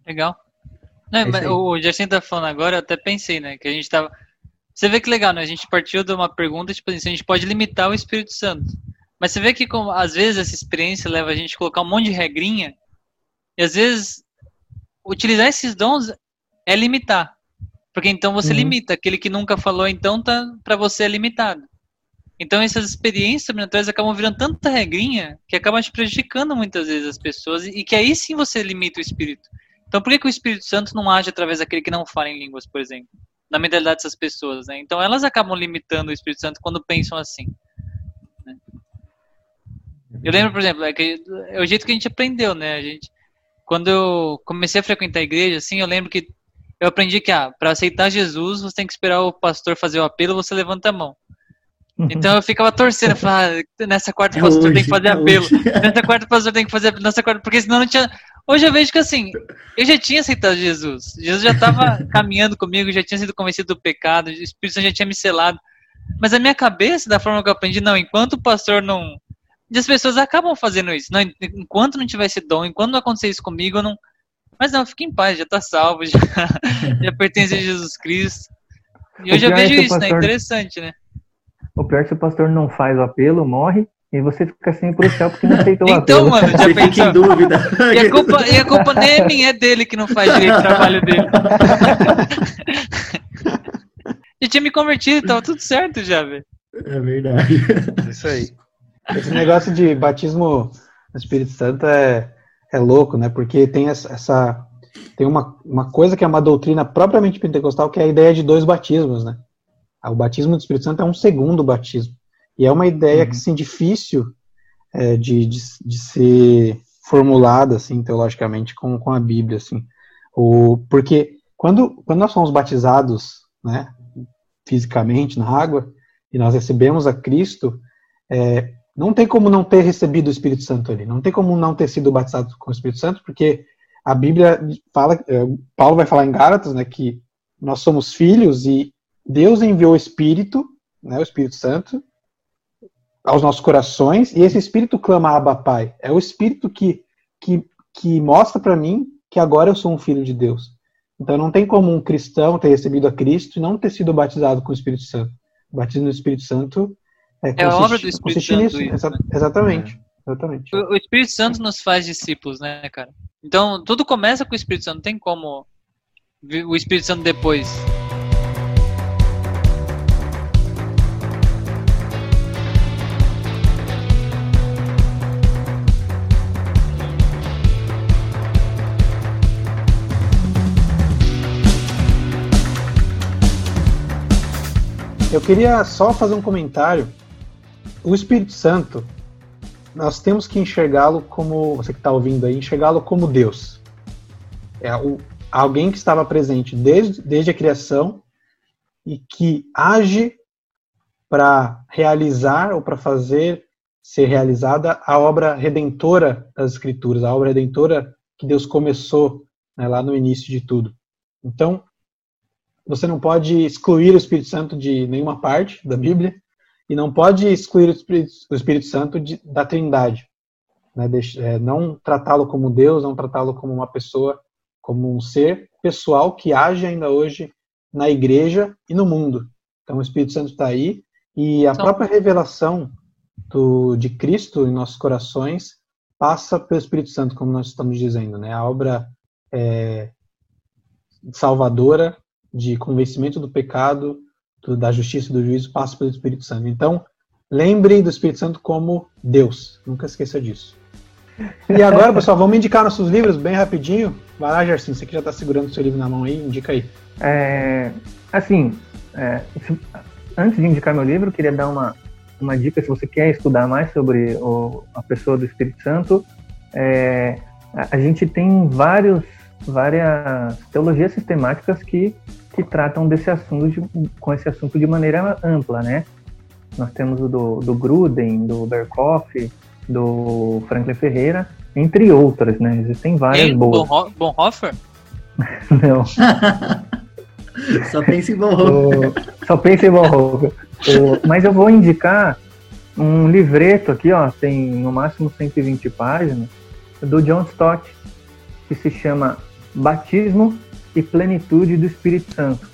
Legal. Não, é o Jacinto tá falando agora, eu até pensei, né? Que a gente tava. Você vê que legal, né? A gente partiu de uma pergunta, tipo assim, a gente pode limitar o Espírito Santo. Mas você vê que como, às vezes essa experiência leva a gente a colocar um monte de regrinha, e às vezes utilizar esses dons é limitar. Porque então você uhum. limita. Aquele que nunca falou, então, tá para você é limitado. Então essas experiências sobrenaturais acabam virando tanta regrinha que acabam te prejudicando muitas vezes as pessoas e que aí sim você limita o espírito. Então, por que, que o Espírito Santo não age através daquele que não fala em línguas, por exemplo? Na mentalidade dessas pessoas, né? Então, elas acabam limitando o Espírito Santo quando pensam assim. Né? Eu lembro, por exemplo, é, que, é o jeito que a gente aprendeu, né? A gente, quando eu comecei a frequentar a igreja, assim, eu lembro que eu aprendi que, ah, para aceitar Jesus, você tem que esperar o pastor fazer o apelo, você levanta a mão. Então eu ficava torcendo, falava, ah, nessa quarta o pastor hoje, tem que fazer apelo, nessa quarta o pastor tem que fazer apelo, nessa quarta, porque senão não tinha, Hoje eu vejo que assim, eu já tinha aceitado Jesus. Jesus já estava <laughs> caminhando comigo, já tinha sido convencido do pecado, o Espírito Santo já tinha me selado. Mas a minha cabeça, da forma que eu aprendi, não, enquanto o pastor não. E as pessoas acabam fazendo isso. Não, enquanto não tiver esse dom, enquanto não acontecer isso comigo, eu não. Mas não, fica em paz, já tá salvo, <laughs> já, já pertence a Jesus Cristo. E eu já pior é vejo o isso, né? pastor- Interessante, né? O pior é que se o pastor não faz o apelo, morre, e você fica sem pro céu porque não aceitou o <laughs> Então, apelo. mano, já fica em pensou? dúvida. <laughs> E a, culpa, e a culpa nem é minha, é dele que não faz direito o trabalho dele. <laughs> Já tinha me convertido, tava tudo certo já, velho. É verdade. Isso aí. Esse negócio de batismo no Espírito Santo é, é louco, né? Porque tem essa. essa- tem uma, uma coisa que é uma doutrina propriamente pentecostal, que é a ideia de dois batismos, né? O batismo do Espírito Santo é um segundo batismo. E é uma ideia que, assim, difícil é, de, de, de ser formulada, assim, teologicamente, com, com a Bíblia, assim. O, porque quando, quando nós somos batizados, né, fisicamente na água, e nós recebemos a Cristo, é, não tem como não ter recebido o Espírito Santo ali, não tem como não ter sido batizado com o Espírito Santo, porque a Bíblia fala, é, Paulo vai falar em Gálatas, né, que nós somos filhos e Deus enviou o Espírito, né, o Espírito Santo, aos nossos corações, e esse Espírito clama Abba Pai. É o Espírito que, que, que mostra para mim que agora eu sou um filho de Deus. Então não tem como um cristão ter recebido a Cristo e não ter sido batizado com o Espírito Santo. O batismo do Espírito Santo é, É a consiste- obra do Espírito consiste Santo nisso. isso, Exa- né? Exatamente. Exatamente. O o Espírito Santo nos faz discípulos, né, cara? Então, tudo começa com o Espírito Santo, não tem como o Espírito Santo depois. Eu queria só fazer um comentário. O Espírito Santo, nós temos que enxergá-lo como, você que está ouvindo aí, enxergá-lo como Deus. É o, alguém que estava presente desde, desde a criação e que age para realizar ou para fazer ser realizada a obra redentora das Escrituras, a obra redentora que Deus começou né, lá no início de tudo. Então, você não pode excluir o Espírito Santo de nenhuma parte da Bíblia e não pode excluir o Espírito, o Espírito Santo de, da Trindade. Né? É, não tratá-lo como Deus, não tratá-lo como uma pessoa, como um ser pessoal que age ainda hoje na igreja e no mundo. Então o Espírito Santo está aí e a Então- própria revelação do, de Cristo em nossos corações passa pelo Espírito Santo, como nós estamos dizendo. Né? A obra é, salvadora de convencimento do pecado, do- da justiça e do juízo passa pelo Espírito Santo. Então, lembrem do Espírito Santo como Deus. Nunca esqueça disso. E agora, pessoal, vamos indicar nossos livros bem rapidinho. Vai lá, Gerson, você que já está segurando o seu livro na mão aí, indica aí. É, assim, é, antes de indicar meu livro, queria dar uma, uma dica se você quer estudar mais sobre o- a pessoa do Espírito Santo. É, a, a gente tem vários, várias teologias sistemáticas que, que tratam desse assunto de- com esse assunto de maneira ampla, né? Nós temos o do, do Gruden, do Berkoff, do Franklin Ferreira, entre outras, né? Existem várias Hein? boas. Bonho- Bonhoeffer? <laughs> Não. <laughs> Só pensa em Bonhoeffer. O- Só pensa em Bonhoeffer. O- Mas eu vou indicar um livreto aqui, ó, tem no máximo 120 páginas, do John Stott, que se chama Batismo e Plenitude do Espírito Santo.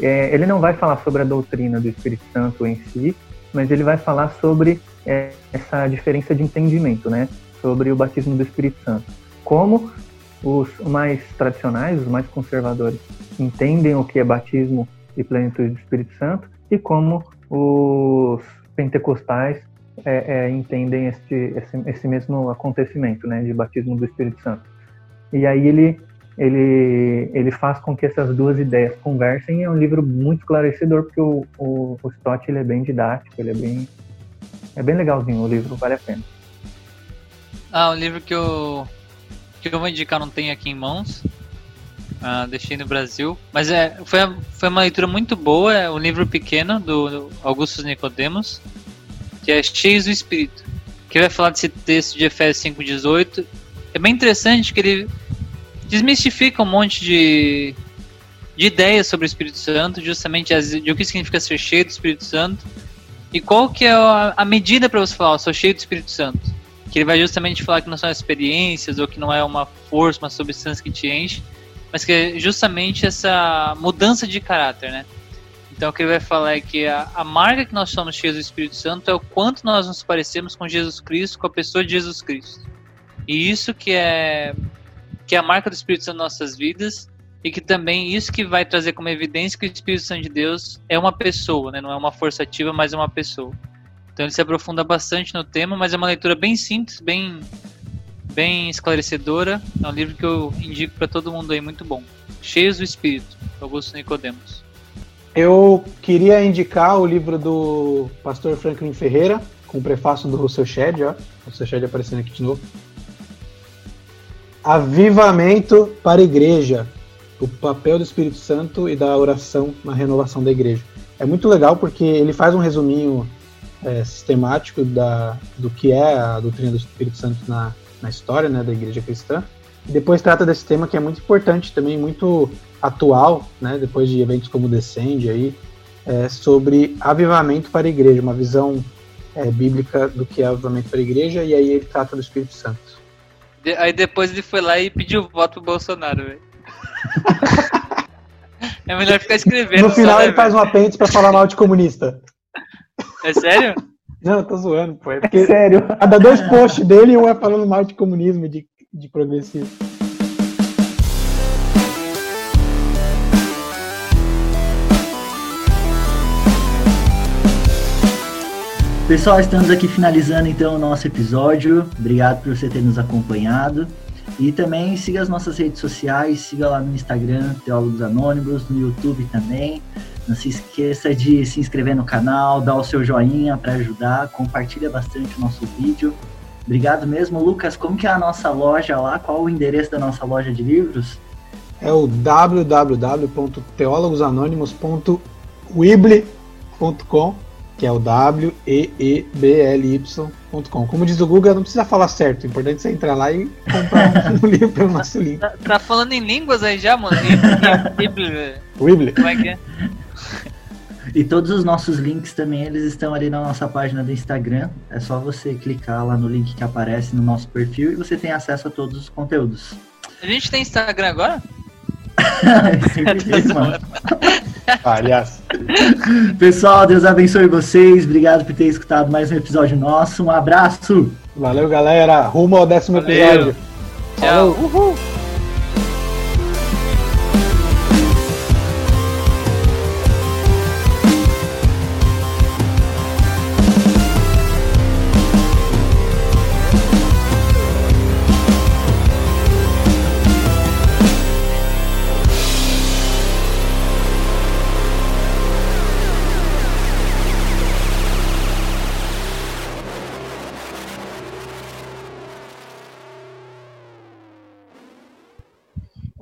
É, ele não vai falar sobre a doutrina do Espírito Santo em si, mas ele vai falar sobre é, essa diferença de entendimento, né? Sobre o batismo do Espírito Santo. Como os mais tradicionais, os mais conservadores, entendem o que é batismo e plenitude do Espírito Santo e como os pentecostais é, é, entendem este, esse, esse mesmo acontecimento, né, de batismo do Espírito Santo. E aí ele ele ele faz com que essas duas ideias conversem. É um livro muito esclarecedor porque o, o, o Stott ele é bem didático, ele é bem é bem legalzinho o livro, vale a pena. Ah, um livro que eu que eu vou indicar não tem aqui em mãos. Ah, deixei no Brasil, mas é foi, foi uma leitura muito boa. É um livro pequeno do, do Augustus Nicodemos, que é Cheios do Espírito, que vai falar desse texto de Efésios 5:18. É bem interessante que ele desmistifica um monte de de ideias sobre o Espírito Santo, justamente as, de o que significa ser cheio do Espírito Santo e qual que é a, a medida para você falar, eu sou cheio do Espírito Santo. que ele vai justamente falar que não são experiências ou que não é uma força, uma substância que te enche, mas que é justamente essa mudança de caráter, né? Então o que ele vai falar é que a, a marca que nós somos cheios do Espírito Santo é o quanto nós nos parecemos com Jesus Cristo, com a pessoa de Jesus Cristo. E isso que é que é a marca do Espírito Santo nas nossas vidas e que também isso que vai trazer como evidência que o Espírito Santo de Deus é uma pessoa, né? não é uma força ativa, mas é uma pessoa. Então ele se aprofunda bastante no tema, mas é uma leitura bem simples, bem bem esclarecedora. É um livro que eu indico para todo mundo aí, muito bom. Cheios do Espírito, Augusto Nicodemos. Eu queria indicar o livro do pastor Franklin Ferreira, com o prefácio do Russell Shedd, ó. Russell Shedd aparecendo aqui de novo. Avivamento para a igreja, o papel do Espírito Santo e da oração na renovação da igreja. É muito legal porque ele faz um resuminho é, sistemático da, do que é a doutrina do Espírito Santo na, na história né, da igreja cristã. E depois trata desse tema que é muito importante também, muito atual, né, depois de eventos como Descende aí, é, sobre avivamento para a igreja, uma visão é, bíblica do que é avivamento para a igreja, e aí ele trata do Espírito Santo. De, aí depois ele foi lá e pediu voto pro Bolsonaro, velho. <laughs> é melhor ficar escrevendo. No final só, né, ele faz um apêndice para falar mal de comunista. É sério? Não, eu tô zoando, pô. É <laughs> porque É sério. cada dois posts dele, um é falando mal de comunismo e de, de progressismo. Pessoal, estamos aqui finalizando então o nosso episódio. Obrigado por você ter nos acompanhado. E também siga as nossas redes sociais, siga lá no Instagram, Teólogos Anônimos, no YouTube também. Não se esqueça de se inscrever no canal, dar o seu joinha para ajudar, compartilha bastante o nosso vídeo. Obrigado mesmo, Lucas. Como que é a nossa loja lá? Qual o endereço da nossa loja de livros? É o www.teologosanônimos.weebly.com, que é o W-E-E-B-L-Y.com. Como diz o Google, não precisa falar certo. O importante é você entrar lá e comprar um <laughs> <laughs> livro pelo nosso link. Tá, tá falando em línguas aí já, mano? Weebly. Como é que é? E todos os nossos links também, eles estão ali na nossa página do Instagram. É só você clicar lá no link que aparece no nosso perfil e você tem acesso a todos os conteúdos. A gente tem Instagram agora? Sempre quis, mano. Aliás, Pessoal, Deus abençoe vocês. Obrigado por ter escutado mais um episódio nosso. Um abraço. valeu, galera. Rumo ao décimo Valeu. episódio. Tchau. Falou.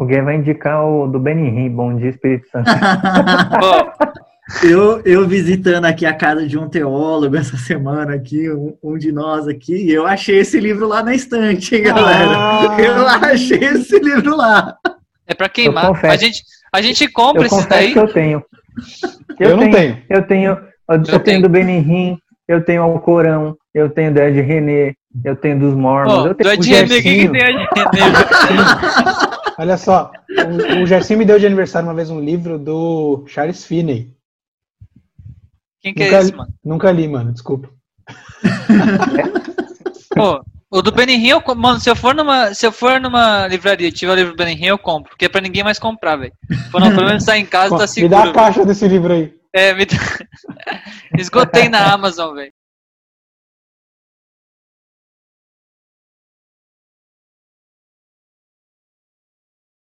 O Gui vai indicar o do Benihim, Bom Dia Espírito Santo. <laughs> Eu, eu visitando aqui a casa de um teólogo essa semana aqui, um, um de nós aqui, eu achei esse livro lá na estante, hein, galera? Ah. Eu achei esse livro lá. é pra queimar. Eu. A gente, a gente compra Eu confesso daí. que eu tenho. Eu não tenho. Eu tenho, eu, tenho. tenho do Benihim, eu tenho Alcorão, eu tenho do Ed René, eu tenho dos Mormons, Pô, eu do tenho Ed o René, o que, tem Ed René? <laughs> Olha só, o, o me deu de aniversário uma vez um livro do Charles Finney. Quem que é Nunca esse, li- mano? Nunca li, mano, desculpa. <laughs> Pô, o do Benny com- mano, se eu for numa, se eu for numa livraria e tiver o livro do Benny eu compro, porque é pra ninguém mais comprar, velho. Pelo menos tá em casa, Pô, tá me seguro. dá a caixa desse livro aí. É, me dá... <laughs> Esgotei na Amazon, velho.